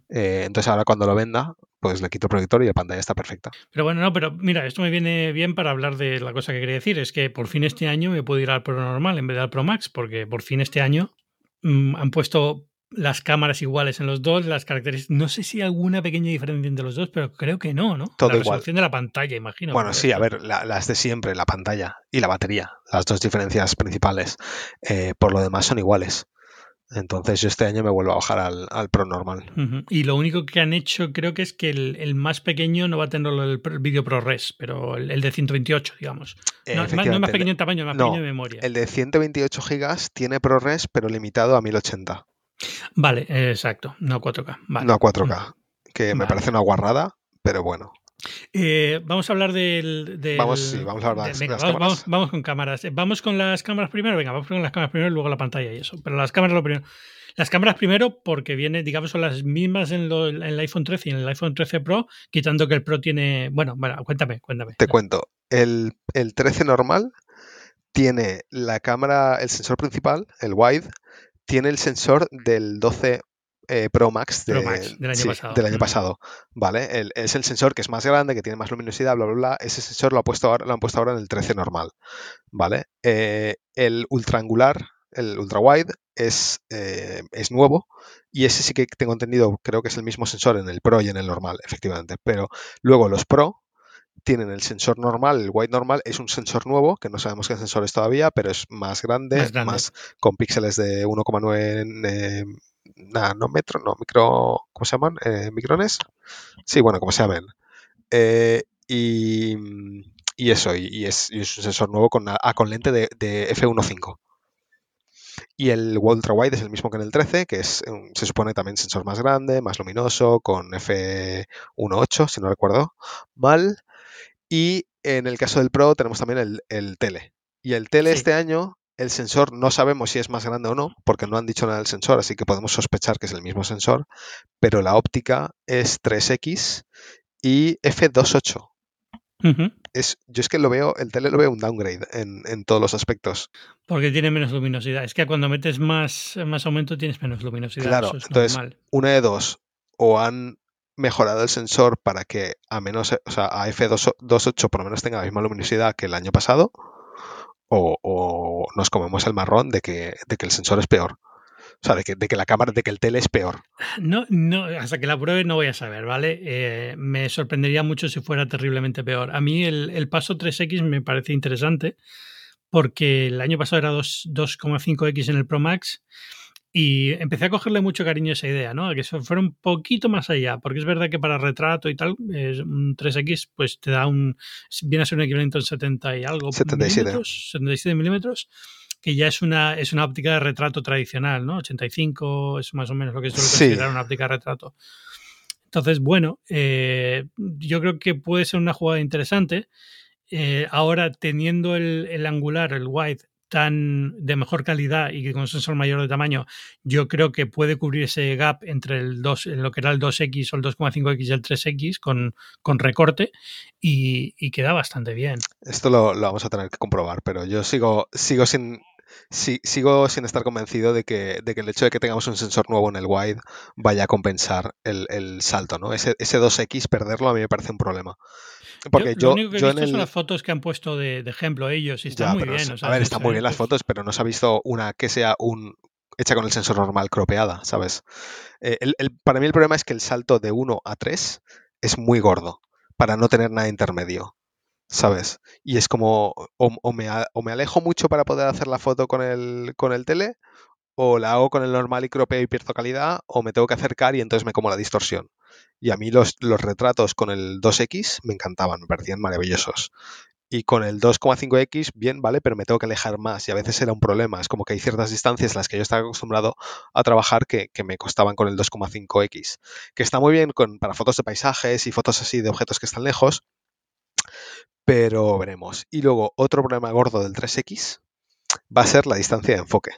C: Eh, entonces ahora cuando lo venda, pues le quito el proyector y la pantalla está perfecta.
B: Pero bueno, no, pero mira, esto me viene bien para hablar de la cosa que quería decir, es que por fin este año me puedo ir al Pro normal en vez del Pro Max, porque por fin este año mm, han puesto las cámaras iguales en los dos, las características. No sé si hay alguna pequeña diferencia entre los dos, pero creo que no, ¿no?
C: Todo
B: la
C: igual.
B: resolución de la pantalla, imagino.
C: Bueno, sí, a ver, la- las de siempre, la pantalla y la batería, las dos diferencias principales. Eh, por lo demás son iguales. Entonces yo este año me vuelvo a bajar al, al Pro normal.
B: Y lo único que han hecho creo que es que el, el más pequeño no va a tener el, el vídeo ProRes, pero el, el de 128, digamos.
C: Eh,
B: No, es más- no es más
C: efectivamente,
B: pequeño en tamaño, es más
C: no,
B: pequeño en memoria.
C: El de 128 gigas tiene ProRes, pero limitado a 1080,
B: Vale, exacto, no 4K. Vale.
C: no a 4K. Que me parece una guarrada, pero bueno.
B: Eh, vamos a hablar del. del-
C: Vamos, sí, vamos a hablar de
B: de- venga,
C: las
B: vamos,
C: cámaras.
B: vamos- vamos con cámaras. Eh, Vamos con las cámaras primero. Venga, vamos con las cámaras primero y luego la pantalla y eso. Pero las cámaras lo primero. Las cámaras primero porque viene, digamos, son las mismas en, lo- en el iPhone 13 y en el iPhone 13 Pro, quitando que el Pro tiene. Bueno, bueno, cuéntame, cuéntame.
C: Te cuento, el, el 13 normal tiene la cámara, el sensor principal, el wide, tiene el sensor del 12 eh, Pro Max, de-
B: Pro Max, del año
C: sí,
B: pasado.
C: del año pasado, ¿vale? El- es el sensor que es más grande, que tiene más luminosidad, bla, bla, bla. Ese sensor lo, ha puesto ahora, lo han puesto ahora en el 13 normal, ¿vale? Eh, el ultra angular, el ultra wide, es, eh, es nuevo y ese sí que tengo entendido, creo que es el mismo sensor en el Pro y en el normal, efectivamente. Pero luego los Pro tienen el sensor normal, el wide normal, es un sensor nuevo, que no sabemos qué sensor es todavía, pero es más grande,
B: Más
C: más,
B: grande.
C: con píxeles de 1,9 eh, nanómetro, no, micro, ¿cómo se llaman? Eh, ¿Micrones? Sí, bueno, como se llamen. Eh, y, y eso, y, y es, y es un sensor nuevo con, ah, con lente de, de f1.5. Y el ultra wide es el mismo que en el 13, que es, se supone también sensor más grande, más luminoso, con f1.8, si no recuerdo mal. Y en el caso del Pro tenemos también el, el tele. Y el tele
B: Sí.
C: este año, el sensor no sabemos si es más grande o no, porque no han dicho nada del sensor, así que podemos sospechar que es el mismo sensor, pero la óptica es 3X y f2.8.
B: Ujú.
C: Es, yo es que lo veo, el tele lo veo un downgrade en, en todos los aspectos.
B: Porque tiene menos luminosidad. Es que cuando metes más, más aumento tienes menos luminosidad.
C: Claro,
B: eso es
C: entonces-
B: normal.
C: Una de dos, o han mejorado el sensor para que a menos, o sea, a f2.8 por lo menos tenga la misma luminosidad que el año pasado, o, nos comemos el marrón de que, de que el sensor es peor. O sea, de que, de que la cámara, de que el tele es peor.
B: No, no, hasta que la pruebe no voy a saber, ¿vale? Eh, me sorprendería mucho si fuera terriblemente peor. A mí el, el paso 3X me parece interesante porque el año pasado era 2 2,5X en el Pro Max y empecé a cogerle mucho cariño a esa idea, ¿no? A que eso fuera un poquito más allá, porque es verdad que para retrato y tal, es un 3X pues te da un, viene a ser un equivalente a un 70 y algo
C: 77.
B: milímetros, 77 milímetros, que ya es una, es una óptica de retrato tradicional, ¿no? 85 es más o menos lo que suele
C: Sí.
B: considerar una óptica de retrato. Entonces, bueno, eh, yo creo que puede ser una jugada interesante. Eh, ahora, teniendo el, el angular, el wide, tan de mejor calidad y con sensor mayor de tamaño, yo creo que puede cubrir ese gap entre el 2, lo que era el 2X o el 2,5X y el 3X con, con recorte y, queda bastante bien.
C: Esto lo, vamos a tener que comprobar, pero yo sigo, sigo sin. si- sigo sin estar convencido de que, de que el hecho de que tengamos un sensor nuevo en el wide vaya a compensar el, el salto, ¿no? Ese, ese 2X perderlo a mí me parece un problema. Porque
B: yo,
C: yo,
B: lo único que he visto
C: el,
B: son las fotos que han puesto de, de ejemplo ellos y están
C: Ya,
B: muy bien.
C: es-
B: o sea,
C: a ver, están muy bien las fotos, pero no se ha visto una que sea un hecha con el sensor normal cropeada, ¿sabes? Eh, el- el- para mí el problema es que el salto de 1 a 3 es muy gordo para no tener nada intermedio, ¿sabes? Y es como, o, o me, o me alejo mucho para poder hacer la foto con el, con el tele, o la hago con el normal y cropeo y pierdo calidad, o me tengo que acercar y entonces me como la distorsión. Y a mí los, los retratos con el 2X me encantaban, me parecían maravillosos. Y con el 2,5X, bien, vale, pero me tengo que alejar más y a veces era un problema. Es como que hay ciertas distancias en las que yo estaba acostumbrado a trabajar que, que me costaban con el 2,5X. Que está muy bien para fotos de paisajes y fotos así de objetos que están lejos, pero veremos. Y luego, otro problema gordo del 3X va a ser la distancia de enfoque.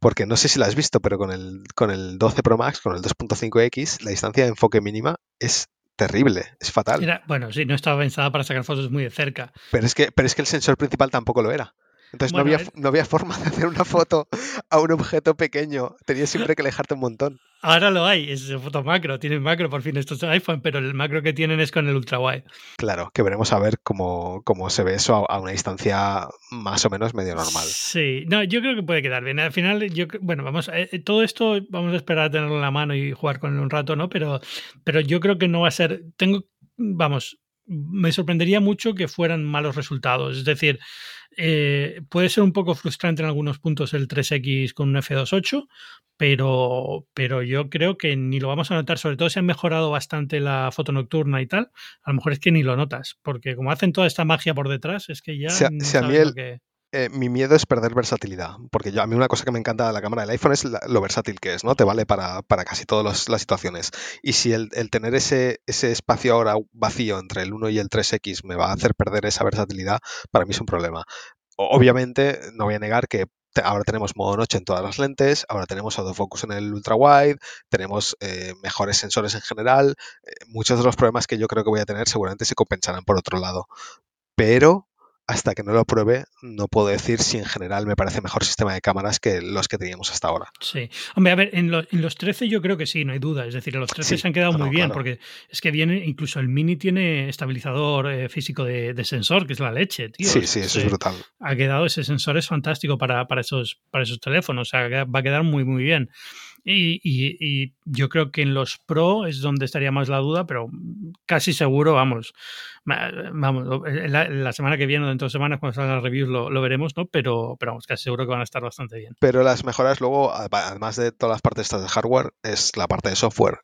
C: Porque no sé si la has visto, pero con el, con el 12 Pro Max, con el 2.5X, la distancia de enfoque mínima es terrible, es fatal.
B: Era- bueno, sí, no estaba pensada para sacar fotos muy de cerca.
C: Pero es que, pero es que el sensor principal tampoco lo era. Entonces no, había, no había forma de hacer una foto a un objeto pequeño. Tenías siempre que alejarte un montón.
B: Ahora lo hay, es foto macro, tienen macro por fin estos iPhone, pero el macro que tienen es con el ultra wide.
C: Claro, que veremos a ver cómo, cómo se ve eso a, una distancia más o menos medio normal.
B: Sí, no, yo creo que puede quedar bien. Al final, yo bueno, vamos, eh, todo esto vamos a esperar a tenerlo en la mano y jugar con él un rato, ¿no? Pero, pero yo creo que no va a ser. Tengo, vamos, me sorprendería mucho que fueran malos resultados. Es decir, eh, puede ser un poco frustrante en algunos puntos el 3X con un F28, pero, pero yo creo que ni lo vamos a notar, sobre todo si han mejorado bastante la foto nocturna y tal, a lo mejor es que ni lo notas, porque como hacen toda esta magia por detrás, es que ya...
C: Si a, mí eh, mi miedo es perder versatilidad, porque a mí una cosa que me encanta de la cámara del iPhone es lo versátil que es, ¿no? Te vale para, casi todas las situaciones. Y si el, tener ese, ese espacio ahora vacío entre el 1 y el 3X me va a hacer perder esa versatilidad, para mí es un problema. Obviamente, no voy a negar que ahora tenemos modo noche en todas las lentes, ahora tenemos autofocus en el ultra wide, tenemos eh, mejores sensores en general. Eh, muchos de los problemas que yo creo que voy a tener seguramente se compensarán por otro lado. Pero hasta que no lo pruebe, no puedo decir si en general me parece mejor sistema de cámaras que los que teníamos hasta ahora.
B: Sí. Hombre, a ver, en, los 13 yo creo que sí, no hay duda. Es decir, en los 13 se han quedado muy bien, porque es que viene, incluso el Mini tiene estabilizador eh, físico de, sensor, que es la leche, tío.
C: Sí, sí, eso es brutal.
B: Ha quedado, ese sensor es fantástico para, para, esos, para esos teléfonos, o sea, va a quedar muy, muy bien. Y, yo creo que en los Pro es donde estaría más la duda, pero casi seguro, vamos, vamos la, semana que viene o dentro de semanas cuando salgan las reviews lo, veremos, ¿no? Pero, pero vamos, casi seguro que van a estar bastante bien.
C: Pero las mejoras luego, además de todas las partes estas de hardware, es la parte de software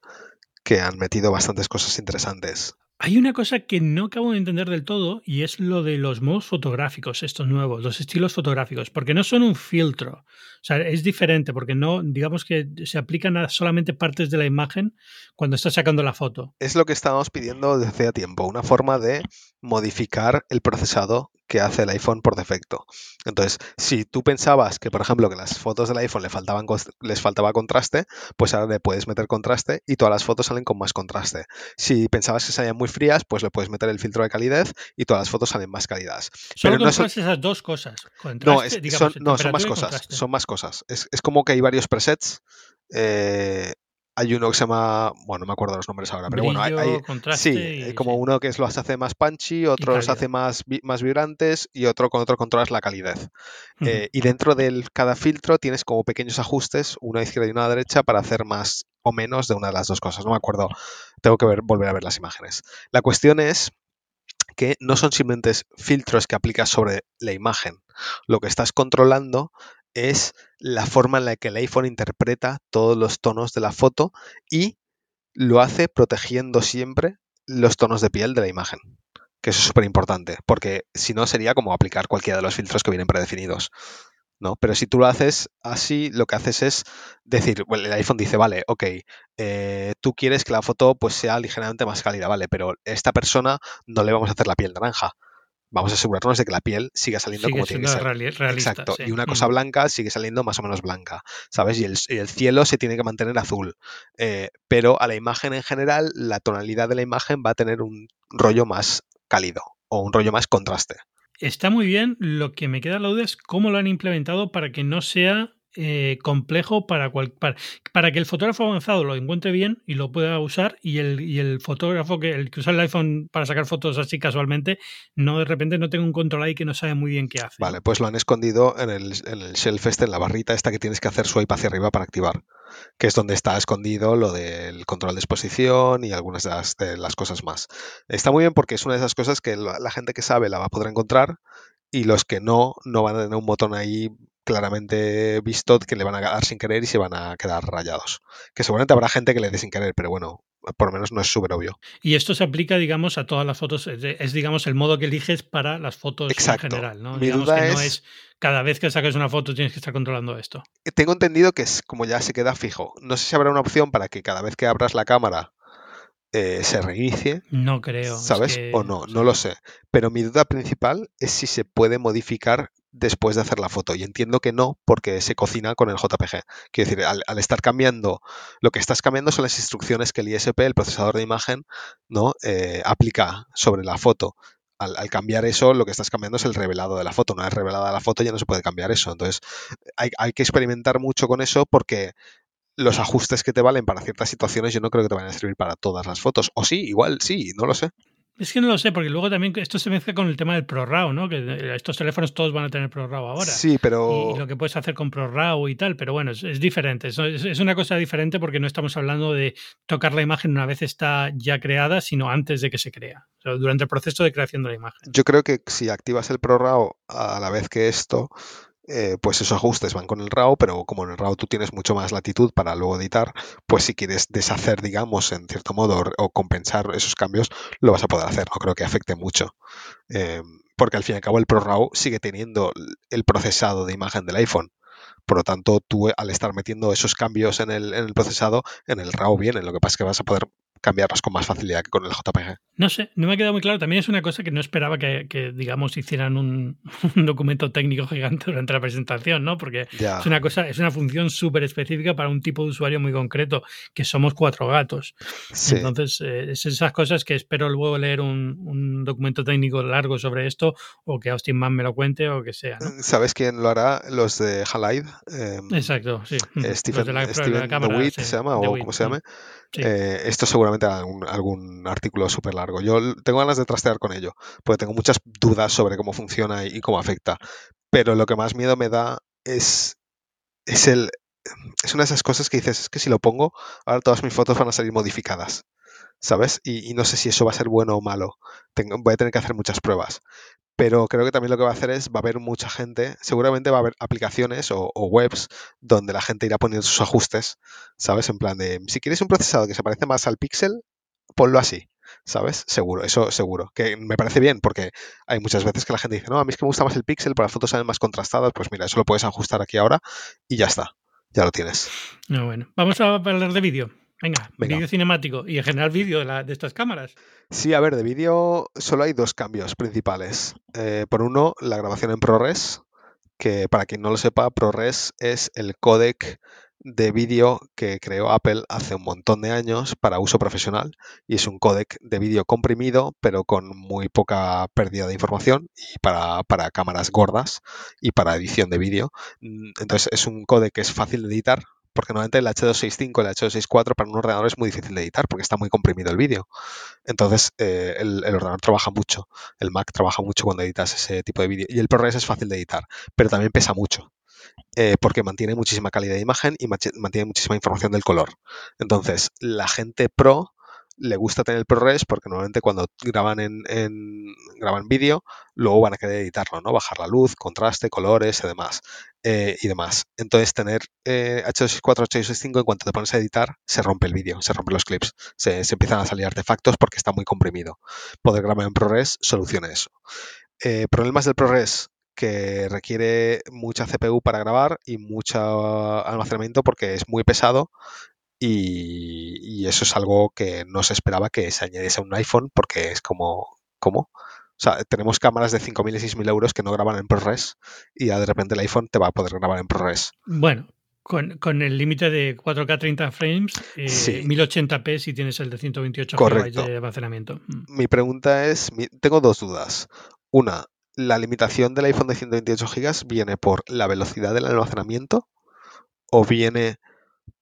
C: que han metido bastantes cosas interesantes.
B: Hay una cosa que no acabo de entender del todo y es lo de los modos fotográficos, estos nuevos, los estilos fotográficos, porque no son un filtro. O sea, es diferente porque no, digamos que se aplican a solamente partes de la imagen cuando estás sacando la foto.
C: Es lo que estábamos pidiendo desde hace tiempo, una forma de modificar el procesado que hace el iPhone por defecto. Entonces, si tú pensabas que, por ejemplo, que las fotos del iPhone le faltaban, les faltaba contraste, pues ahora le puedes meter contraste y todas las fotos salen con más contraste. Si pensabas que salían muy frías, pues le puedes meter el filtro de calidez y todas las fotos salen más cálidas.
B: Solo Pero no son... esas dos cosas.
C: no, son, no son, más cosas. Son más cosas. Es, es, como que hay varios presets. Eh, hay uno que se llama, bueno, no me acuerdo los nombres ahora, pero bueno, hay, sí, como uno que es, los hace más punchy, otro los hace más, más vibrantes y otro con otro controlas la calidez. Eh, y dentro de cada filtro tienes como pequeños ajustes, una izquierda y una derecha, para hacer más o menos de una de las dos cosas. No me acuerdo, tengo que ver, volver a ver las imágenes. La cuestión es que no son simplemente filtros que aplicas sobre la imagen. Lo que estás controlando es la forma en la que el iPhone interpreta todos los tonos de la foto y lo hace protegiendo siempre los tonos de piel de la imagen. Que eso es súper importante, porque si no sería como aplicar cualquiera de los filtros que vienen predefinidos. ¿no? Pero si tú lo haces así, lo que haces es decir, el iPhone dice, vale, ok, eh, tú quieres que la foto pues sea ligeramente más cálida, vale, pero esta persona no le vamos a hacer la piel naranja vamos a asegurarnos de que la piel siga saliendo como tiene que ser.
B: Realista,
C: Exacto. Y una cosa blanca sigue saliendo más o menos blanca, ¿sabes? Y el, cielo se tiene que mantener azul. Eh, pero a la imagen en general, la tonalidad de la imagen va a tener un rollo más cálido o un rollo más contraste.
B: Está muy bien. Lo que me queda la duda es cómo lo han implementado para que no sea eh, complejo para, para, que el fotógrafo avanzado lo encuentre bien y lo pueda usar y el, y el fotógrafo que, el que usa el iPhone para sacar fotos así casualmente, no de repente no tenga un control ahí que no sabe muy bien qué hace.
C: Vale, pues lo han escondido en el, en el shelf este, en la barrita esta que tienes que hacer swipe hacia arriba para activar, que es donde está escondido lo del control de exposición y algunas de las, de las cosas más. Está muy bien porque es una de esas cosas que la, la gente que sabe la va a poder encontrar y los que no, no van a tener un botón ahí claramente visto que le van a dar sin querer y se van a quedar rayados. Que seguramente habrá gente que le dé sin querer, pero bueno, por lo menos no es súper obvio.
B: Y esto se aplica, digamos, a todas las fotos. Es, digamos, el modo que eliges para las fotos en general. ¿no? digamos que no es cada vez que saques una foto tienes que estar controlando esto.
C: Tengo entendido que es como ya se queda fijo. No sé si habrá una opción para que cada vez que abras la cámara eh, se reinicie.
B: No creo.
C: ¿Sabes? O no, no lo sé. Pero mi duda principal es si se puede modificar después de hacer la foto. Y entiendo que no, porque se cocina con el JPG. Quiero decir, al, estar cambiando, lo que estás cambiando son las instrucciones que el ISP, el procesador de imagen, ¿no? Eh, aplica sobre la foto. al, cambiar eso, lo que estás cambiando es el revelado de la foto. Una vez revelada la foto ya no se puede cambiar eso. Entonces, hay, hay que experimentar mucho con eso porque los ajustes que te valen para ciertas situaciones yo no creo que te vayan a servir para todas las fotos. O sí, igual sí, no lo sé.
B: Es que no lo sé, porque luego también esto se mezcla con el tema del ProRAW, ¿no? Que estos teléfonos todos van a tener ProRAW ahora.
C: Sí, pero...
B: Y lo que puedes hacer con ProRAW y tal, pero bueno, es, diferente. Es, es, una cosa diferente porque no estamos hablando de tocar la imagen una vez está ya creada, sino antes de que se crea, o sea, durante el proceso de creación de la imagen.
C: Yo creo que si activas el ProRAW a la vez que esto, eh, pues esos ajustes van con el RAW, pero como en el RAW tú tienes mucho más latitud para luego editar, pues si quieres deshacer, digamos, en cierto modo, o compensar esos cambios, lo vas a poder hacer. No creo que afecte mucho. Eh, porque al fin y al cabo el ProRAW sigue teniendo el procesado de imagen del iPhone. Por lo tanto, tú al estar metiendo esos cambios en el, en el procesado, en el RAW viene. Lo que pasa es que vas a poder cambiarlas con más facilidad que con el JPG.
B: No sé, no me ha quedado muy claro. También es una cosa que no esperaba que, digamos, hicieran un, documento técnico gigante durante la presentación, ¿no? Porque es una cosa, es una función súper específica para un tipo de usuario muy concreto, que somos cuatro gatos. Entonces, eh, es esas cosas que espero luego leer un, documento técnico largo sobre esto, o que Austin Mann me lo cuente, o que sea.
C: Mm, ¿Sabes quién lo hará? Los de Halide.
B: Em, Exacto, sí.
C: Stephen, se llama, o como se llame. Eh, esto seguramente algún, algún artículo súper largo. Yo tengo ganas de trastear con ello, porque tengo muchas dudas sobre cómo funciona y, cómo afecta. Pero lo que más miedo me da es, es el... Es una de esas cosas que dices, es que si lo pongo, ahora todas mis fotos van a salir modificadas. ¿Sabes? Y, no sé si eso va a ser bueno o malo. Voy a tener que hacer muchas pruebas pero creo que también lo que va a hacer es, va a haber mucha gente, seguramente va a haber aplicaciones o, webs donde la gente irá poniendo sus ajustes, ¿sabes? En plan de, si quieres un procesado que se parece más al pixel, ponlo así, ¿sabes? Seguro, eso seguro. Que me parece bien porque hay muchas veces que la gente dice, no, a mí es que me gusta más el pixel, para las fotos salen más contrastadas, pues mira, eso lo puedes ajustar aquí ahora y ya está, ya lo tienes.
B: No, bueno, vamos a hablar de vídeo. Venga, vídeo cinemático y en general vídeo de, estas cámaras.
C: Sí, a ver, de vídeo solo hay dos cambios principales. Eh, por uno, la grabación en ProRes, que para quien no lo sepa, ProRes es el códec de vídeo que creó Apple hace un montón de años para uso profesional y es un códec de vídeo comprimido pero con muy poca pérdida de información y para, para cámaras gordas y para edición de vídeo. Mm, entonces es un códec que es fácil de editar, porque normalmente el H265 y el H264 para un ordenador es muy difícil de editar porque está muy comprimido el vídeo. Entonces, eh, el, ordenador trabaja mucho, el Mac trabaja mucho cuando editas ese tipo de vídeo. Y el ProRes es fácil de editar, pero también pesa mucho. Eh, porque mantiene muchísima calidad de imagen y mantiene muchísima información del color. Entonces, la gente pro le gusta tener el ProRes porque normalmente cuando graban en, graban vídeo, luego van a querer editarlo, ¿no? Bajar la luz, contraste, colores y demás. Eh, y demás. Entonces, tener eh, H264, H265, en cuanto te pones a editar, se rompe el vídeo, se rompen los clips, se, empiezan a salir artefactos porque está muy comprimido. Poder grabar en ProRes soluciona eso. Eh, problemas del ProRes que requiere mucha CPU para grabar y mucho almacenamiento porque es muy pesado y, eso es algo que no se esperaba que se añadiese a un iPhone porque es como, ¿cómo? O sea, tenemos cámaras de 5.000 y 6.000 euros que no graban en ProRes y ya de repente el iPhone te va a poder grabar en ProRes.
B: Bueno, con, el límite de 4K 30 frames, eh, 1080p si tienes el de 128 GB de almacenamiento.
C: Mm. Mi pregunta es, tengo dos dudas. Una, ¿la limitación del iPhone de 128 GB viene por la velocidad del almacenamiento o viene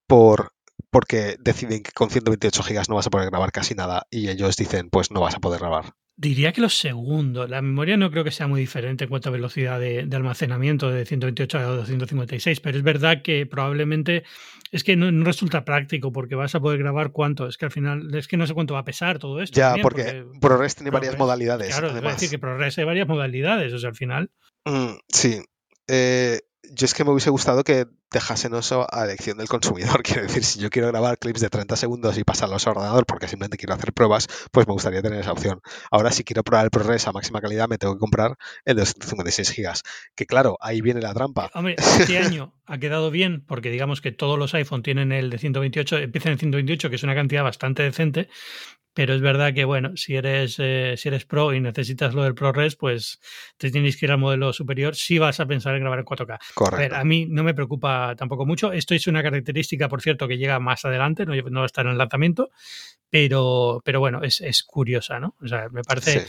C: por porque deciden que con 128 gigas no vas a poder grabar casi nada y ellos dicen, pues no vas a poder grabar.
B: Diría que los segundos. La memoria no creo que sea muy diferente en cuanto a velocidad de, almacenamiento de 128 a 256, pero es verdad que probablemente es que no, resulta práctico porque vas a poder grabar cuánto. Es que al final es que no sé cuánto va a pesar todo esto.
C: Ya, porque, ProRes tiene varias modalidades.
B: Claro, además. decir que ProRes hay varias modalidades, o sea, al final.
C: Mm, sí. Eh, yo es que me hubiese gustado que dejasen eso a elección del consumidor. Quiero decir, si yo quiero grabar clips de 30 segundos y pasarlos a ordenador porque simplemente quiero hacer pruebas, pues me gustaría tener esa opción. Ahora, si quiero probar el ProRes a máxima calidad, me tengo que comprar el de 256 gigas. Que claro, ahí viene la trampa.
B: Hombre, este año ha quedado bien porque digamos que todos los iPhone tienen el de 128, empiezan en 128, que es una cantidad bastante decente, pero es verdad que, bueno, si eres, eh, si eres pro y necesitas lo del ProRes, pues te tienes que ir al modelo superior si vas a pensar en grabar en 4K.
C: Correcto.
B: A, mí no me preocupa tampoco mucho. Esto es una característica, por cierto, que llega más adelante, no, no está en el lanzamiento, pero, pero bueno, es, es curiosa, ¿no? O sea, me parece...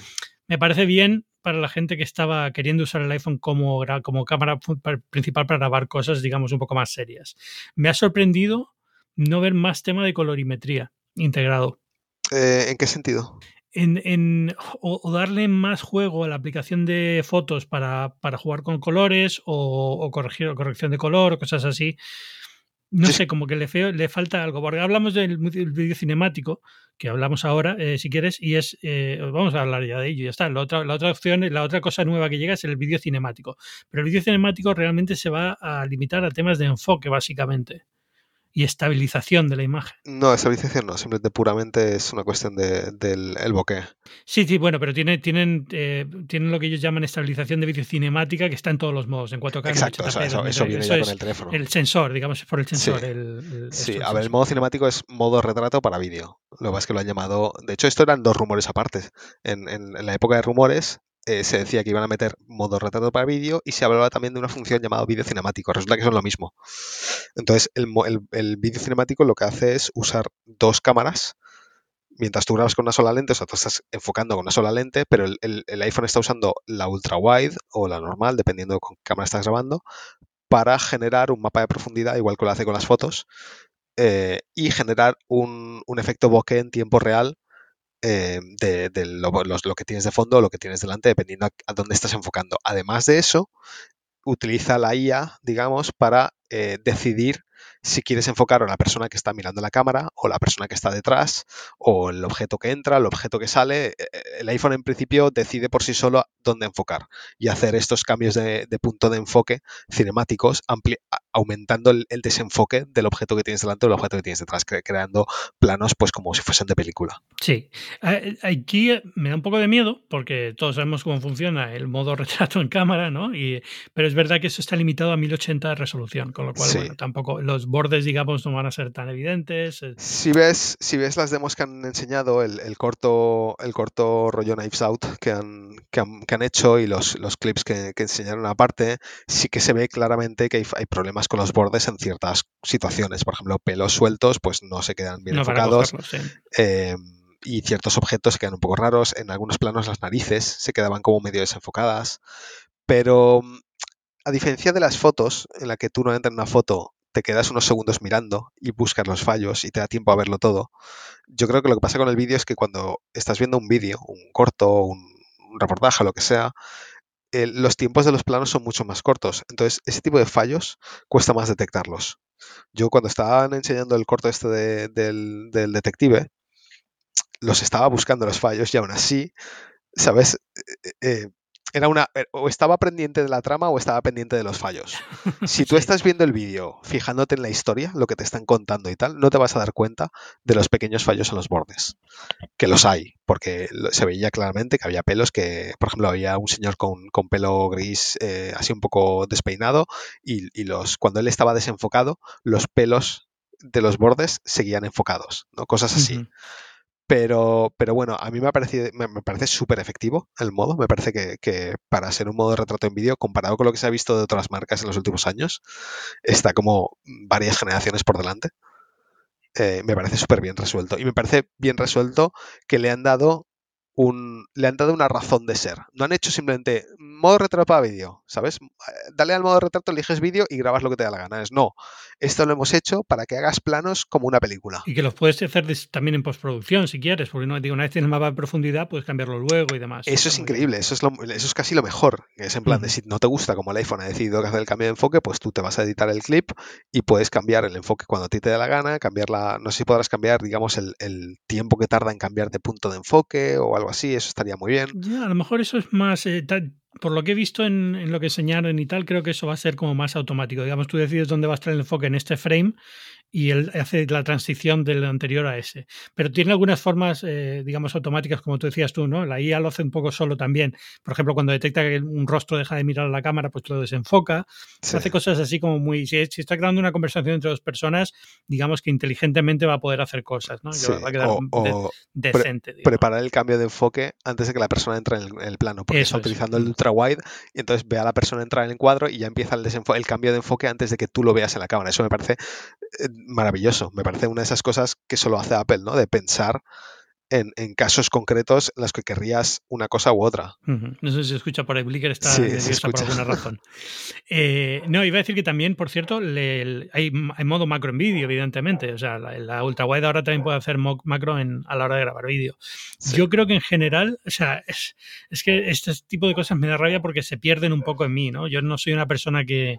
B: me parece bien para la gente que estaba queriendo usar el iPhone como, como cámara principal para grabar cosas, digamos, un poco más serias. Me ha sorprendido no ver más tema de colorimetría integrado.
C: Eh, ¿En qué sentido?
B: En, o, darle más juego a la aplicación de fotos para, jugar con colores o, corregir, corrección de color o cosas así. No sé, como que le, feo, le falta algo. Porque hablamos del, vídeo cinemático, que hablamos ahora, eh, si quieres, y es. Eh, vamos a hablar ya de ello, ya está. La otra, la otra opción, la otra cosa nueva que llega es el vídeo cinemático. Pero el vídeo cinemático realmente se va a limitar a temas de enfoque, básicamente y estabilización de la imagen.
C: No, estabilización no, simplemente puramente es una cuestión de, del el bokeh.
B: Sí, sí, bueno, pero tiene, tienen, eh, tienen lo que ellos llaman estabilización de vídeo cinemática que está en todos los modos, en 4K.
C: Exacto, eso, viene ya con el teléfono.
B: El sensor, digamos, por el sensor.
C: Sí, a ver, el modo cinemático es modo retrato para vídeo. Lo que es que lo han llamado. De hecho, esto eran dos rumores aparte. En, en, en la época de rumores, eh, se decía que iban a meter modo retrato para vídeo y se hablaba también de una función llamada vídeo cinemático. Resulta que son lo mismo. Entonces, el, vídeo cinemático lo que hace es usar dos cámaras. Mientras tú grabas con una sola lente, o sea, tú estás enfocando con una sola lente, pero el, iPhone está usando la ultra wide o la normal, dependiendo de con qué cámara estás grabando, para generar un mapa de profundidad, igual que lo hace con las fotos, eh, y generar un efecto bokeh en tiempo real eh, de, lo, que tienes de fondo o lo que tienes delante, dependiendo a, dónde estás enfocando. Además de eso, utiliza la IA, digamos, para eh, decidir si quieres enfocar a la persona que está mirando la cámara o la persona que está detrás o el objeto que entra, el objeto que sale. Eh, eh, el iPhone en principio decide por sí solo dónde enfocar y hacer estos cambios de, punto de enfoque cinemáticos, aumentando el, desenfoque del objeto que tienes delante o el objeto que tienes detrás, creando planos pues como si fuesen de película.
B: Sí, aquí me da un poco de miedo porque todos sabemos cómo funciona el modo retrato en cámara, ¿no? Y, pero es verdad que eso está limitado a 1080 de resolución, con lo cual bueno, tampoco los bordes, digamos, no van a ser tan evidentes. Eh.
C: Si ves, si ves las demos que han enseñado, el, corto, el corto rollo Knives Out que han, que han, hecho y los, los clips que, enseñaron aparte, sí que se ve claramente que hay, problemas con los bordes en ciertas situaciones. Por ejemplo, pelos sueltos, pues no se quedan bien enfocados. Eh, y ciertos objetos se quedan un poco raros. En algunos planos las narices se quedaban como medio desenfocadas. Pero a diferencia de las fotos, en la que tú no entras en una foto te quedas unos segundos mirando y buscas los fallos y te da tiempo a verlo todo. Yo creo que lo que pasa con el vídeo es que cuando estás viendo un vídeo, un corto, un, reportaje, lo que sea, los tiempos de los planos son mucho más cortos. Entonces, ese tipo de fallos cuesta más detectarlos. Yo cuando estaban enseñando el corto este del, detective, los estaba buscando los fallos y aún así, ¿sabes? Eh, eh, era una eh, o estaba pendiente de la trama o estaba pendiente de los fallos. Si tú estás viendo el vídeo fijándote en la historia, lo que te están contando y tal, no te vas a dar cuenta de los pequeños fallos en los bordes, que los hay, porque se veía claramente que había pelos que, por ejemplo, había un señor con, pelo gris eh, así un poco despeinado y, los cuando él estaba desenfocado, los pelos de los bordes seguían enfocados, ¿no? Cosas así. Pero, pero bueno, a mí me, me, me parece súper efectivo el modo. Me parece que, para ser un modo de retrato en vídeo, comparado con lo que se ha visto de otras marcas en los últimos años, está como varias generaciones por delante. Eh, me parece súper bien resuelto. Y me parece bien resuelto que le han dado le han dado una razón de ser. No han hecho simplemente modo retrato para vídeo, ¿sabes? Dale al modo retrato, eliges vídeo y grabas lo que te da la gana. No, esto lo hemos hecho para que hagas planos como una película.
B: Y que los puedes hacer también en postproducción si quieres, porque no, digo, una vez tienes mapa de profundidad, puedes cambiarlo luego y demás.
C: Eso es increíble, eso es, eso es casi lo mejor. Es en plan de si no te gusta como el iPhone ha decidido que hacer el cambio de enfoque, pues tú te vas a editar el clip y puedes cambiar el enfoque cuando a ti te dé la gana, cambiar la, no sé si podrás cambiar, digamos, el, el tiempo que tarda en cambiar de punto de enfoque o algo así, eso estaría muy bien.
B: Ya, a lo mejor eso es más, eh, por lo que he visto en, lo que enseñaron y tal, creo que eso va a ser como más automático. Digamos, tú decides dónde va a estar el enfoque en este frame y él hace la transición del anterior a ese. Pero tiene algunas formas, eh, digamos, automáticas, como tú decías tú, ¿no? La IA lo hace un poco solo también. Por ejemplo, cuando detecta que un rostro deja de mirar a la cámara, pues lo desenfoca. Hace cosas así como muy... Si, está creando una conversación entre dos personas, digamos que inteligentemente va a poder hacer cosas, ¿no? va a quedar decente.
C: preparar el cambio de enfoque antes de que la persona entre en el, plano, porque está utilizando el ultra wide y entonces ve a la persona entrar en el cuadro y ya empieza el, el cambio de enfoque antes de que tú lo veas en la cámara. Eso me parece eh, maravilloso. Me parece una de esas cosas que solo hace Apple, ¿no? De pensar en, en, casos concretos en los que querrías una cosa u otra.
B: Uh -huh. No sé si se escucha por ahí, Blicker está sí, nerviosa por alguna razón. Eh, no, iba a decir que también, por cierto, le, hay, hay, modo macro en vídeo, evidentemente. O sea, la, la ultrawide ahora también puede hacer macro en, a la hora de grabar vídeo. Sí. Yo creo que en general, o sea, es, es que este tipo de cosas me da rabia porque se pierden un poco en mí, ¿no? Yo no soy una persona que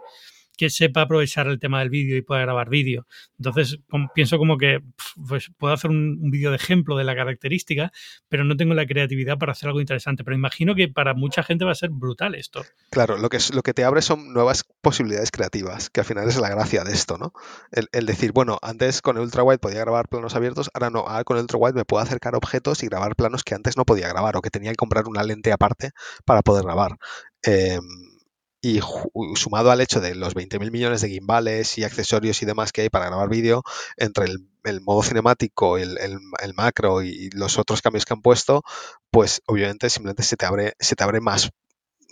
B: que sepa aprovechar el tema del vídeo y pueda grabar vídeo. Entonces, pienso como que pues, puedo hacer un, vídeo de ejemplo de la característica, pero no tengo la creatividad para hacer algo interesante. Pero imagino que para mucha gente va a ser brutal esto.
C: Claro, lo que, es, lo que te abre son nuevas posibilidades creativas, que al final es la gracia de esto, ¿no? El, decir, bueno, antes con el ultrawide podía grabar planos abiertos, ahora no, ahora con el ultrawide me puedo acercar objetos y grabar planos que antes no podía grabar o que tenía que comprar una lente aparte para poder grabar. Eh, y sumado al hecho de los 20.000 millones de gimbales y accesorios y demás que hay para grabar vídeo, entre el, el modo cinemático, el, el, el, macro y los otros cambios que han puesto, pues obviamente simplemente se te abre, se te abre más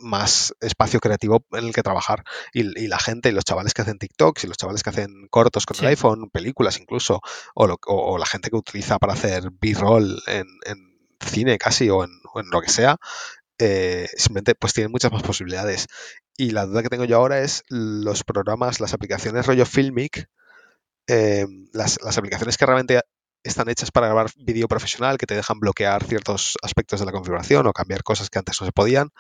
C: más espacio creativo en el que trabajar y, y, la gente y los chavales que hacen TikToks y los chavales que hacen cortos con sí. el iPhone, películas incluso, o, lo, o, o, la gente que utiliza para hacer B-roll en, en, cine casi o en, o en lo que sea, eh, simplemente pues tienen muchas más posibilidades. Y la duda que tengo yo ahora es los programas, las aplicaciones rollo Filmic, eh, las, aplicaciones que realmente están hechas para grabar vídeo profesional, que te dejan bloquear ciertos aspectos de la configuración o cambiar cosas que antes no se podían.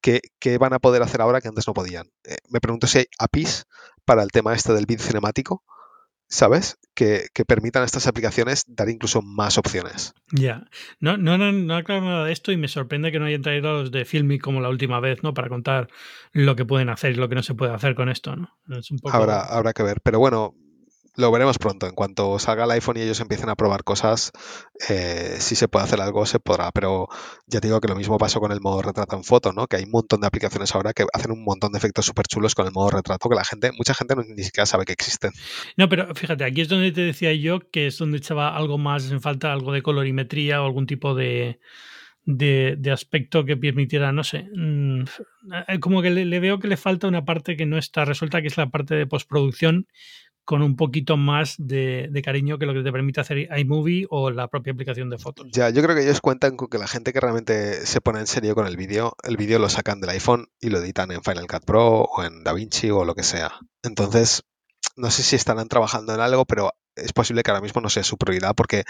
C: ¿Qué, qué van a poder hacer ahora que antes no podían? Eh, me pregunto si hay APIs para el tema este del vídeo cinemático ¿sabes? Que, que, permitan a estas aplicaciones dar incluso más opciones.
B: Ya, yeah. no, no, no, no aclaro nada de esto y me sorprende que no hayan traído los de Filmic como la última vez, ¿no? Para contar lo que pueden hacer y lo que no se puede hacer con esto, ¿no?
C: Es un poco... habrá, habrá que ver, pero bueno, lo veremos pronto. En cuanto salga el iPhone y ellos empiecen a probar cosas, eh, si se puede hacer algo, se podrá. Pero ya te digo que lo mismo pasó con el modo retrato en foto, ¿no? Que hay un montón de aplicaciones ahora que hacen un montón de efectos súper chulos con el modo retrato que la gente, mucha gente ni siquiera sabe que existen.
B: No, pero fíjate, aquí es donde te decía yo que es donde echaba algo más en falta, algo de colorimetría o algún tipo de. De, aspecto que permitiera, no sé, mmm, como que le, veo que le falta una parte que no está resuelta, que es la parte de postproducción, con un poquito más de, cariño que lo que te permite hacer iMovie o la propia aplicación de fotos.
C: Ya, yo creo que ellos cuentan con que la gente que realmente se pone en serio con el vídeo, el vídeo lo sacan del iPhone y lo editan en Final Cut Pro o en DaVinci o lo que sea. Entonces, no sé si estarán trabajando en algo, pero es posible que ahora mismo no sea su prioridad porque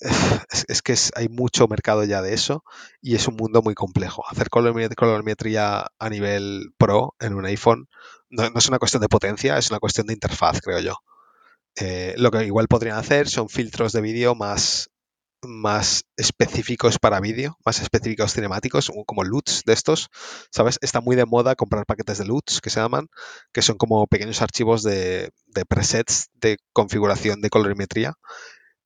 C: es, es que es, hay mucho mercado ya de eso y es un mundo muy complejo. Hacer colorimetría a nivel pro en un iPhone no, es una cuestión de potencia, es una cuestión de interfaz, creo yo. Eh, lo que igual podrían hacer son filtros de vídeo más, más específicos para vídeo, más específicos cinemáticos, como LUTs de estos, ¿sabes? Está muy de moda comprar paquetes de LUTs, que se llaman, que son como pequeños archivos de presets de configuración de colorimetría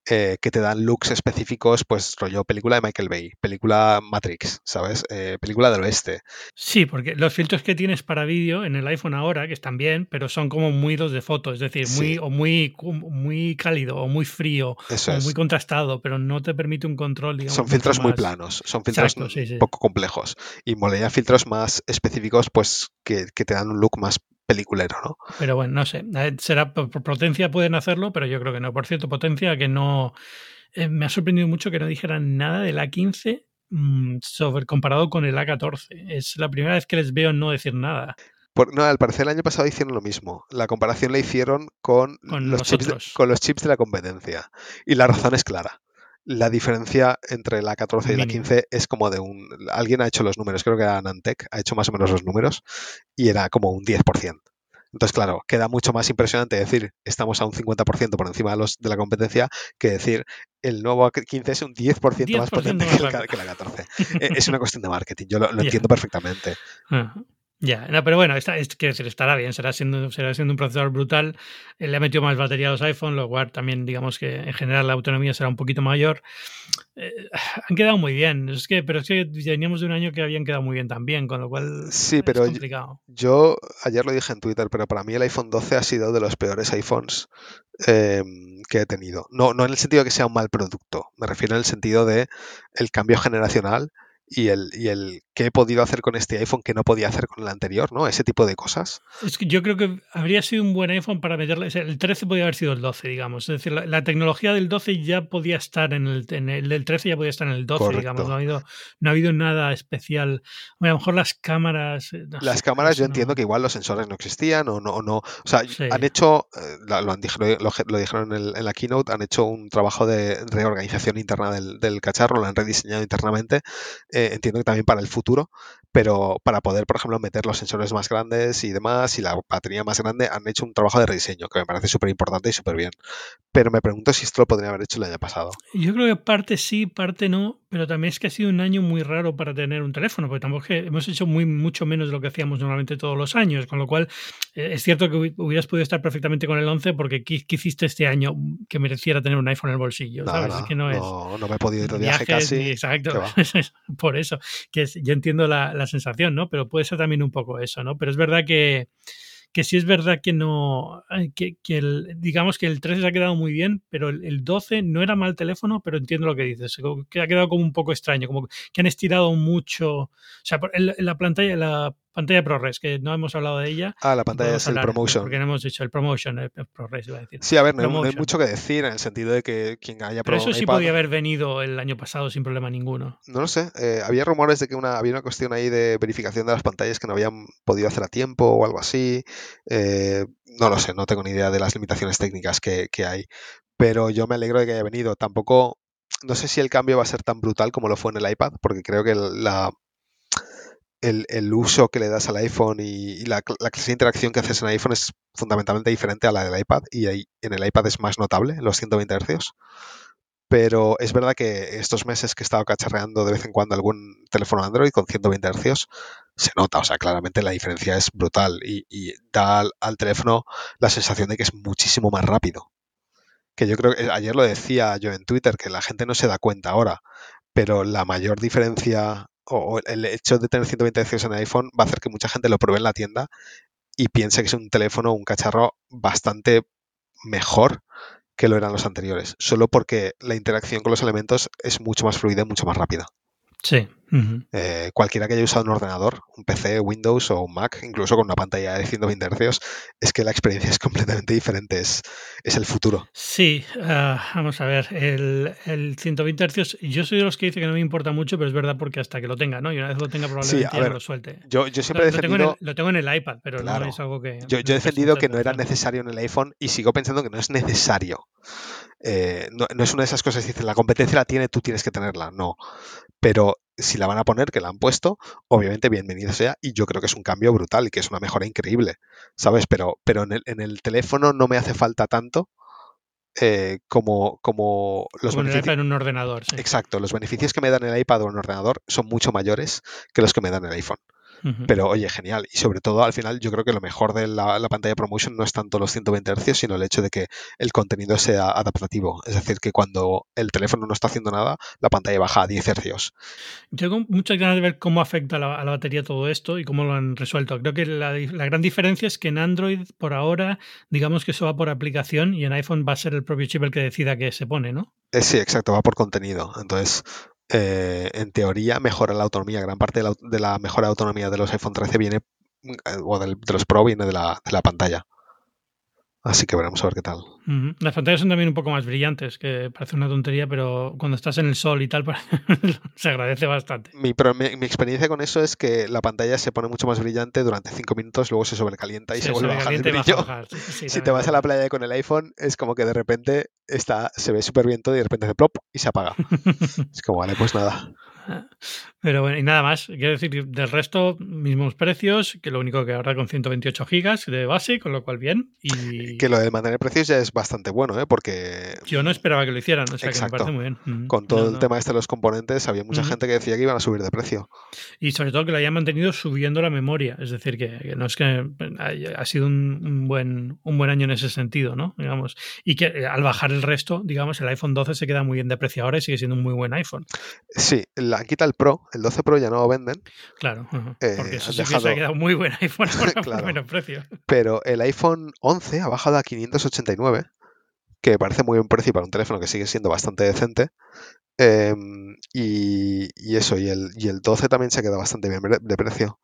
C: eh, que te dan looks específicos, pues rollo película de Michael Bay, película Matrix, ¿sabes? Eh, película del oeste.
B: Sí, porque los filtros que tienes para vídeo en el iPhone ahora, que están bien, pero son como muy los de fotos, es decir, muy, sí. o muy, muy cálido, o muy frío, Eso o es. muy contrastado, pero no te permite un control, digamos.
C: Son filtros muy planos, son filtros Exacto, sí, sí. poco complejos. Y molaría filtros más específicos, pues que, que te dan un look más peliculero, ¿no?
B: Pero bueno, no sé, será por potencia pueden hacerlo, pero yo creo que no. Por cierto, potencia que no eh, me ha sorprendido mucho que no dijeran nada del A15 mmm, sobre comparado con el A14. Es la primera vez que les veo no decir nada.
C: Por, no, al parecer el año pasado hicieron lo mismo. La comparación la hicieron con,
B: con
C: los, chips de, con los chips de la competencia. Y la razón es clara la diferencia entre la 14 y la 15 es como de un... Alguien ha hecho los números, creo que era Nantec, ha hecho más o menos los números y era como un 10%. Entonces, claro, queda mucho más impresionante decir estamos a un 50% por encima de, los, de la competencia que decir el nuevo 15 es un 10%, 10 más potente que, la, que, la, 14. es una cuestión de marketing, yo lo, lo yeah. entiendo perfectamente.
B: Uh -huh. Ya, no, pero bueno, está, es, quiero decir, estará bien, será siendo, será siendo un procesador brutal. Le ha metido más batería a los iPhone, lo cual también, digamos que en general la autonomía será un poquito mayor. Eh, han quedado muy bien, es que, pero es que veníamos de un año que habían quedado muy bien también, con lo cual
C: sí, pero es complicado. Yo, yo ayer lo dije en Twitter, pero para mí el iPhone 12 ha sido de los peores iPhones eh, que he tenido. No, no en el sentido de que sea un mal producto, me refiero en el sentido de el cambio generacional y el, y el ¿qué he podido hacer con este iPhone que no podía hacer con el anterior? ¿no? Ese tipo de cosas.
B: Es que yo creo que habría sido un buen iPhone para meterle. El 13 podía haber sido el 12, digamos. Es decir, la, tecnología del 12 ya podía estar en el, en el, 13 ya podía estar en el 12, digamos. No ha, habido, no ha habido nada especial. a lo mejor las cámaras.
C: Eh, las cámaras, yo entiendo que igual los sensores no existían o no. O, no, o sea, han hecho, eh, lo, lo, lo, dijeron en, la keynote, han hecho un trabajo de reorganización interna del, del cacharro, lo han rediseñado internamente. Eh, entiendo que también para el futuro, pero para poder, por ejemplo, meter los sensores más grandes y demás y la batería más grande, han hecho un trabajo de rediseño que me parece súper importante y súper bien. Pero me pregunto si esto lo podría haber hecho el año pasado.
B: Yo creo que parte sí, parte no, pero también es que ha sido un año muy raro para tener un teléfono, porque tampoco hemos hecho muy, mucho menos de lo que hacíamos normalmente todos los años, con lo cual eh, es cierto que hubieras podido estar perfectamente con el 11 porque ¿qué, hiciste este año que mereciera tener un iPhone en el bolsillo?
C: No, no, me he podido ir de viaje casi.
B: exacto, por eso, que yo entiendo la, la sensación, ¿no? Pero puede ser también un poco eso, ¿no? Pero es verdad que que sí es verdad que no, que, el, digamos que el 13 se ha quedado muy bien, pero el, 12 no era mal teléfono, pero entiendo lo que dices, que ha quedado como un poco extraño, como que han estirado mucho, o sea, la pantalla, la pantalla ProRes, que no hemos hablado de ella.
C: Ah, la pantalla es el Promotion.
B: Porque no hemos dicho el Promotion, el ProRes, iba a decir.
C: Sí, a ver, no, hay mucho que decir en el sentido de que quien haya
B: probado. Pero eso sí podía haber venido el año pasado sin problema ninguno.
C: No lo sé. Eh, había rumores de que una, había una cuestión ahí de verificación de las pantallas que no habían podido hacer a tiempo o algo así. Eh, no lo sé, no tengo ni idea de las limitaciones técnicas que, que hay. Pero yo me alegro de que haya venido. Tampoco no sé si el cambio va a ser tan brutal como lo fue en el iPad, porque creo que la, el, uso que le das al iPhone y, la, clase de interacción que haces en iPhone es fundamentalmente diferente a la del iPad y ahí, en el iPad es más notable, los 120 Hz. Pero es verdad que estos meses que he estado cacharreando de vez en cuando algún teléfono Android con 120 Hz, se nota, o sea, claramente la diferencia es brutal y, da al, teléfono la sensación de que es muchísimo más rápido. Que yo creo que ayer lo decía yo en Twitter, que la gente no se da cuenta ahora, pero la mayor diferencia o el hecho de tener 120 Hz en iPhone va a hacer que mucha gente lo pruebe en la tienda y piense que es un teléfono, un cacharro bastante mejor que lo eran los anteriores, solo porque la interacción con los elementos es mucho más fluida y mucho más rápida.
B: Sí.
C: Eh, cualquiera que haya usado un ordenador, un PC, Windows o un Mac, incluso con una pantalla de 120 Hz, es que la experiencia es completamente diferente, es, es el futuro.
B: Sí, ah, vamos a ver, el, el, 120 Hz, yo soy de los que dice que no me importa mucho, pero es verdad porque hasta que lo tenga, ¿no? Y una vez lo tenga probablemente ya lo suelte.
C: Yo, yo siempre he defendido...
B: Lo tengo, en el, iPad, pero no es algo que...
C: Yo, yo he defendido que no era necesario en el iPhone y sigo pensando que no es necesario. Eh, no, no, es una de esas cosas que dicen, la competencia la tiene, tú tienes que tenerla. No. Pero si la van a poner, que la han puesto, obviamente bienvenido sea. Y yo creo que es un cambio brutal y que es una mejora increíble. ¿Sabes? Pero, pero en, el, en el teléfono no me hace falta tanto. Eh, como, como
B: los como beneficios. En un ordenador.
C: Exacto, los beneficios que me dan el iPad o un ordenador son mucho mayores que los que me dan el iPhone. Pero oye, genial. Y sobre todo, al final, yo creo que lo mejor de la, pantalla promotion no es tanto los 120 Hz, sino el hecho de que el contenido sea adaptativo. Es decir, que cuando el teléfono no está haciendo nada, la pantalla baja a 10 Hz.
B: Tengo muchas ganas de ver cómo afecta a la, batería todo esto y cómo lo han resuelto. Creo que la, gran diferencia es que en Android, por ahora, digamos que eso va por aplicación y en iPhone va a ser el propio chip el que decida que se pone, ¿no?
C: Eh, sí, exacto, va por contenido. Entonces, eh, en teoría mejora la autonomía. Gran parte de la, mejora de autonomía de los iPhone 13 viene, eh, o de los Pro viene de la, de la pantalla. Así que veremos a ver qué tal.
B: Las pantallas son también un poco más brillantes, que parece una tontería, pero cuando estás en el sol y tal, pues, se agradece bastante.
C: Mi, mi, experiencia con eso es que la pantalla se pone mucho más brillante durante 5 minutos, luego se sobrecalienta y se, vuelve a bajar el brillo. si te vas a la playa con el iPhone, es como que de repente está, se ve súper bien todo y de repente hace plop y se apaga. es como, vale, pues nada.
B: Pero bueno, y nada más. Quiero decir, del resto, mismos precios, que lo único que ahora con 128 gigas de base, con lo cual bien. Y...
C: Que lo de mantener precios ya es bastante bueno, ¿eh? Porque...
B: Yo no esperaba que lo hicieran, o sea que me parece muy bien.
C: Mm. Con todo el tema este de los componentes, había mucha gente que decía que iban a subir de precio.
B: Y sobre todo que lo hayan mantenido subiendo la memoria. Es decir, que, no es que ha sido un, buen, un buen año en ese sentido, ¿no? Digamos. Y que eh, al bajar el resto, digamos, el iPhone 12 se queda muy bien de precio ahora y sigue siendo un muy buen iPhone.
C: Sí, la quita el Pro, el 12 Pro ya no lo venden.
B: Claro, eh, porque eso sí que se ha quedado muy buen iPhone por precio.
C: Pero el iPhone 11 ha bajado a 589, que parece muy buen precio para un teléfono que sigue siendo bastante decente. Em, y, y eso, y el, y el 12 también se queda bastante bien de precio.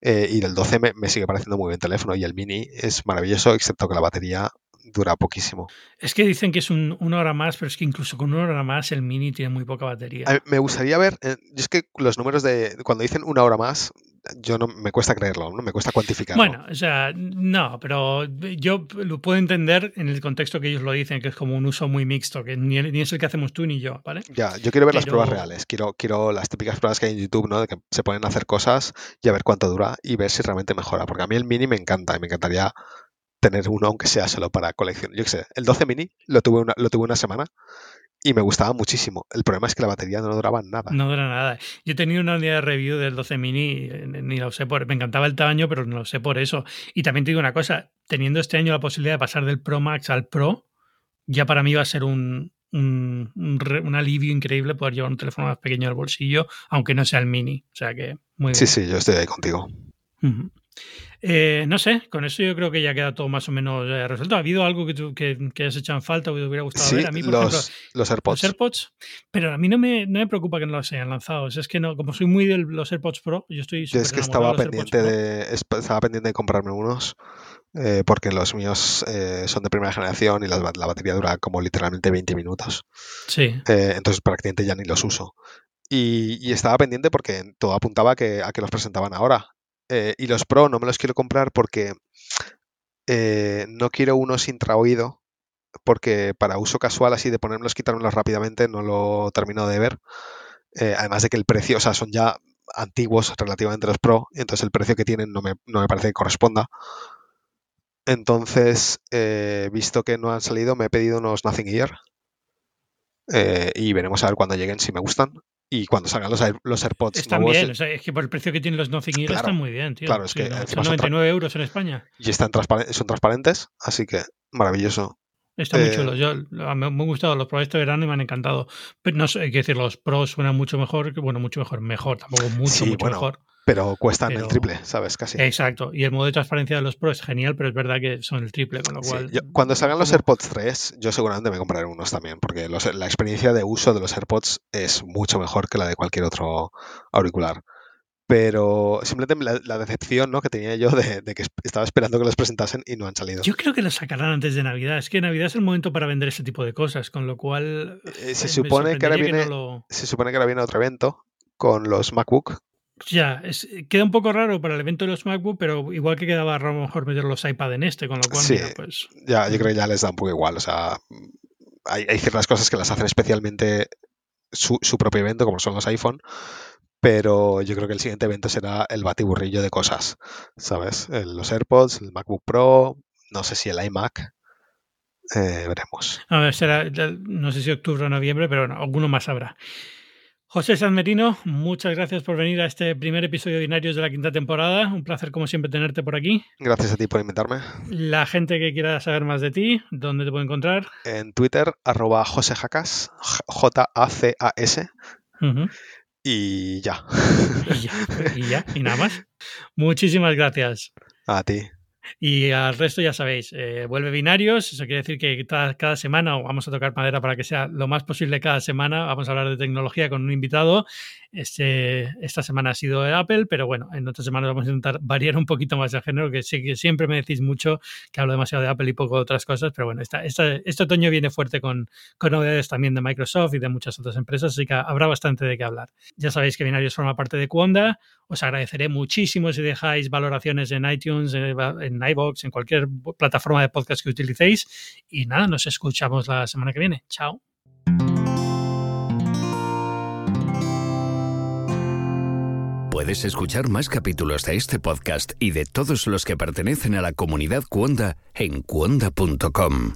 C: Eh, y del 12 me, me, sigue pareciendo muy bien teléfono. Y el mini es maravilloso, excepto que la batería dura poquísimo.
B: Es que dicen que es un, una hora más, pero es que incluso con una hora más el mini tiene muy poca batería.
C: me gustaría ver, eh, es que los números de, cuando dicen una hora más, yo no me cuesta creerlo, no me cuesta cuantificarlo.
B: Bueno, o sea, no, pero yo lo puedo entender en el contexto que ellos lo dicen, que es como un uso muy mixto, que ni, es el que hacemos tú ni yo, ¿vale?
C: Ya, yo quiero ver las pruebas reales, quiero, quiero las típicas pruebas que hay en YouTube, ¿no? De que se pueden hacer cosas y a ver cuánto dura y ver si realmente mejora, porque a mí el mini me encanta y me encantaría tener uno, aunque sea solo para colección. Yo qué sé, el 12 mini lo tuve una, lo tuve una semana y me gustaba muchísimo. El problema es que la batería no duraba nada.
B: No dura nada. Yo he tenido una unidad de review del 12 mini, ni lo sé por. Me encantaba el tamaño, pero no lo sé por eso. Y también te digo una cosa: teniendo este año la posibilidad de pasar del Pro Max al Pro, ya para mí va a ser un, un, un, alivio increíble poder llevar un teléfono más pequeño al bolsillo, aunque no sea el mini. O sea que muy
C: Sí, sí, yo estoy ahí contigo.
B: Eh, no sé, con eso yo creo que ya queda todo más o menos eh, resuelto. ¿Ha habido algo que, tú, que, que has echado en falta o que te hubiera gustado ver? A mí, por
C: los,
B: ejemplo,
C: los AirPods.
B: Los AirPods, pero a mí no me, no me preocupa que no los hayan lanzado. Es que no, como soy muy de los AirPods Pro, yo estoy
C: Yo es que estaba pendiente, de, estaba pendiente de comprarme unos. Eh, porque los míos eh, son de primera generación y la, la, batería dura como literalmente 20 minutos.
B: Sí.
C: Entonces prácticamente ya ni los uso. Y, y, estaba pendiente porque todo apuntaba que, a que los presentaban ahora. Eh, y los Pro no me los quiero comprar porque eh, no quiero unos intraoído, porque para uso casual así de ponérmelos, quitármelos rápidamente, no lo termino de ver. Eh, además de que el precio, o sea, son ya antiguos relativamente los Pro, entonces el precio que tienen no me, no me parece que corresponda. Entonces, visto que no han salido, me he pedido unos Nothing Ear. Eh, y veremos a ver cuando lleguen si me gustan y cuando salgan los, Air, los AirPods
B: están
C: nuevos,
B: bien, o sea, es que por el precio que tienen los Nothing Ear
C: Claro,
B: están muy bien, tío.
C: claro, es
B: Sí,
C: que
B: no, son
C: son
B: 99 euros en España.
C: y están transpa- son transparentes, así que maravilloso.
B: Está muy
C: Eh,
B: chulo. Yo, me han gustado los Pro este verano y me han encantado. Pero no sé, hay que decir, los Pros suenan mucho mejor. Bueno, mucho mejor. Mejor, tampoco mucho,
C: Sí,
B: mucho
C: bueno,
B: mejor.
C: Pero cuestan
B: Pero-
C: el triple, ¿sabes? Casi.
B: Exacto. Y el modo de transparencia de los Pro es genial, pero es verdad que son el triple, con lo
C: Sí,
B: cual.
C: yo- cuando salgan los AirPods 3, yo seguramente me compraré unos también, porque los- la experiencia de uso de los AirPods es mucho mejor que la de cualquier otro auricular. Pero simplemente la, la decepción ¿no? que tenía yo de, de que es- estaba esperando que los presentasen y no han salido.
B: Yo creo que los sacarán antes de Navidad. Es que Navidad es el momento para vender ese tipo de cosas, con lo cual.
C: Eh,
B: eh,
C: se
B: me
C: supone que ahora viene,
B: no lo-
C: se supone que ahora viene otro evento con los MacBook.
B: Ya, es- queda un poco raro para el evento de los MacBook, pero igual que quedaba raro a lo mejor meter los iPad en este, con lo cual,
C: Sí.
B: mira, pues.
C: Ya, yo creo que ya les da un poco igual. O sea, hay, hay ciertas cosas que las hacen especialmente su, su propio evento, como son los iPhone. Pero yo creo que el siguiente evento será el batiburrillo de cosas, ¿sabes? El- los AirPods, el MacBook Pro, no sé si el iMac. Eh, veremos.
B: A ver, será, no sé si octubre o noviembre, pero bueno, alguno más habrá. José San Merino, muchas gracias por venir a este primer episodio de Binarios de la quinta temporada. Un placer, como siempre, tenerte por aquí.
C: Gracias a ti por invitarme.
B: La gente que quiera saber más de ti, ¿dónde te puede encontrar?
C: En Twitter, arroba josejacas, J-A-C-A-S,
B: Ujú.
C: y ya.
B: Y ya, y ya, y nada más. Muchísimas gracias.
C: A ti.
B: Y al resto ya sabéis, eh, vuelve binarios, eso quiere decir que cada, cada semana, vamos a tocar madera para que sea lo más posible cada semana, vamos a hablar de tecnología con un invitado. Este, esta semana ha sido Apple, pero bueno, en otras semanas vamos a intentar variar un poquito más el género, que sé que siempre me decís mucho que hablo demasiado de Apple y poco de otras cosas, pero bueno, esta, esta, este otoño viene fuerte con, con novedades también de Microsoft y de muchas otras empresas, así que habrá bastante de qué hablar. Ya sabéis que Binarios forma parte de Cuonda, os agradeceré muchísimo si dejáis valoraciones en iTunes, en, en iVoox, en cualquier plataforma de podcast que utilicéis. Y nada, nos escuchamos la semana que viene. Chao.
A: Puedes escuchar más capítulos de este podcast y de todos los que pertenecen a la comunidad Cuonda en cuonda.com.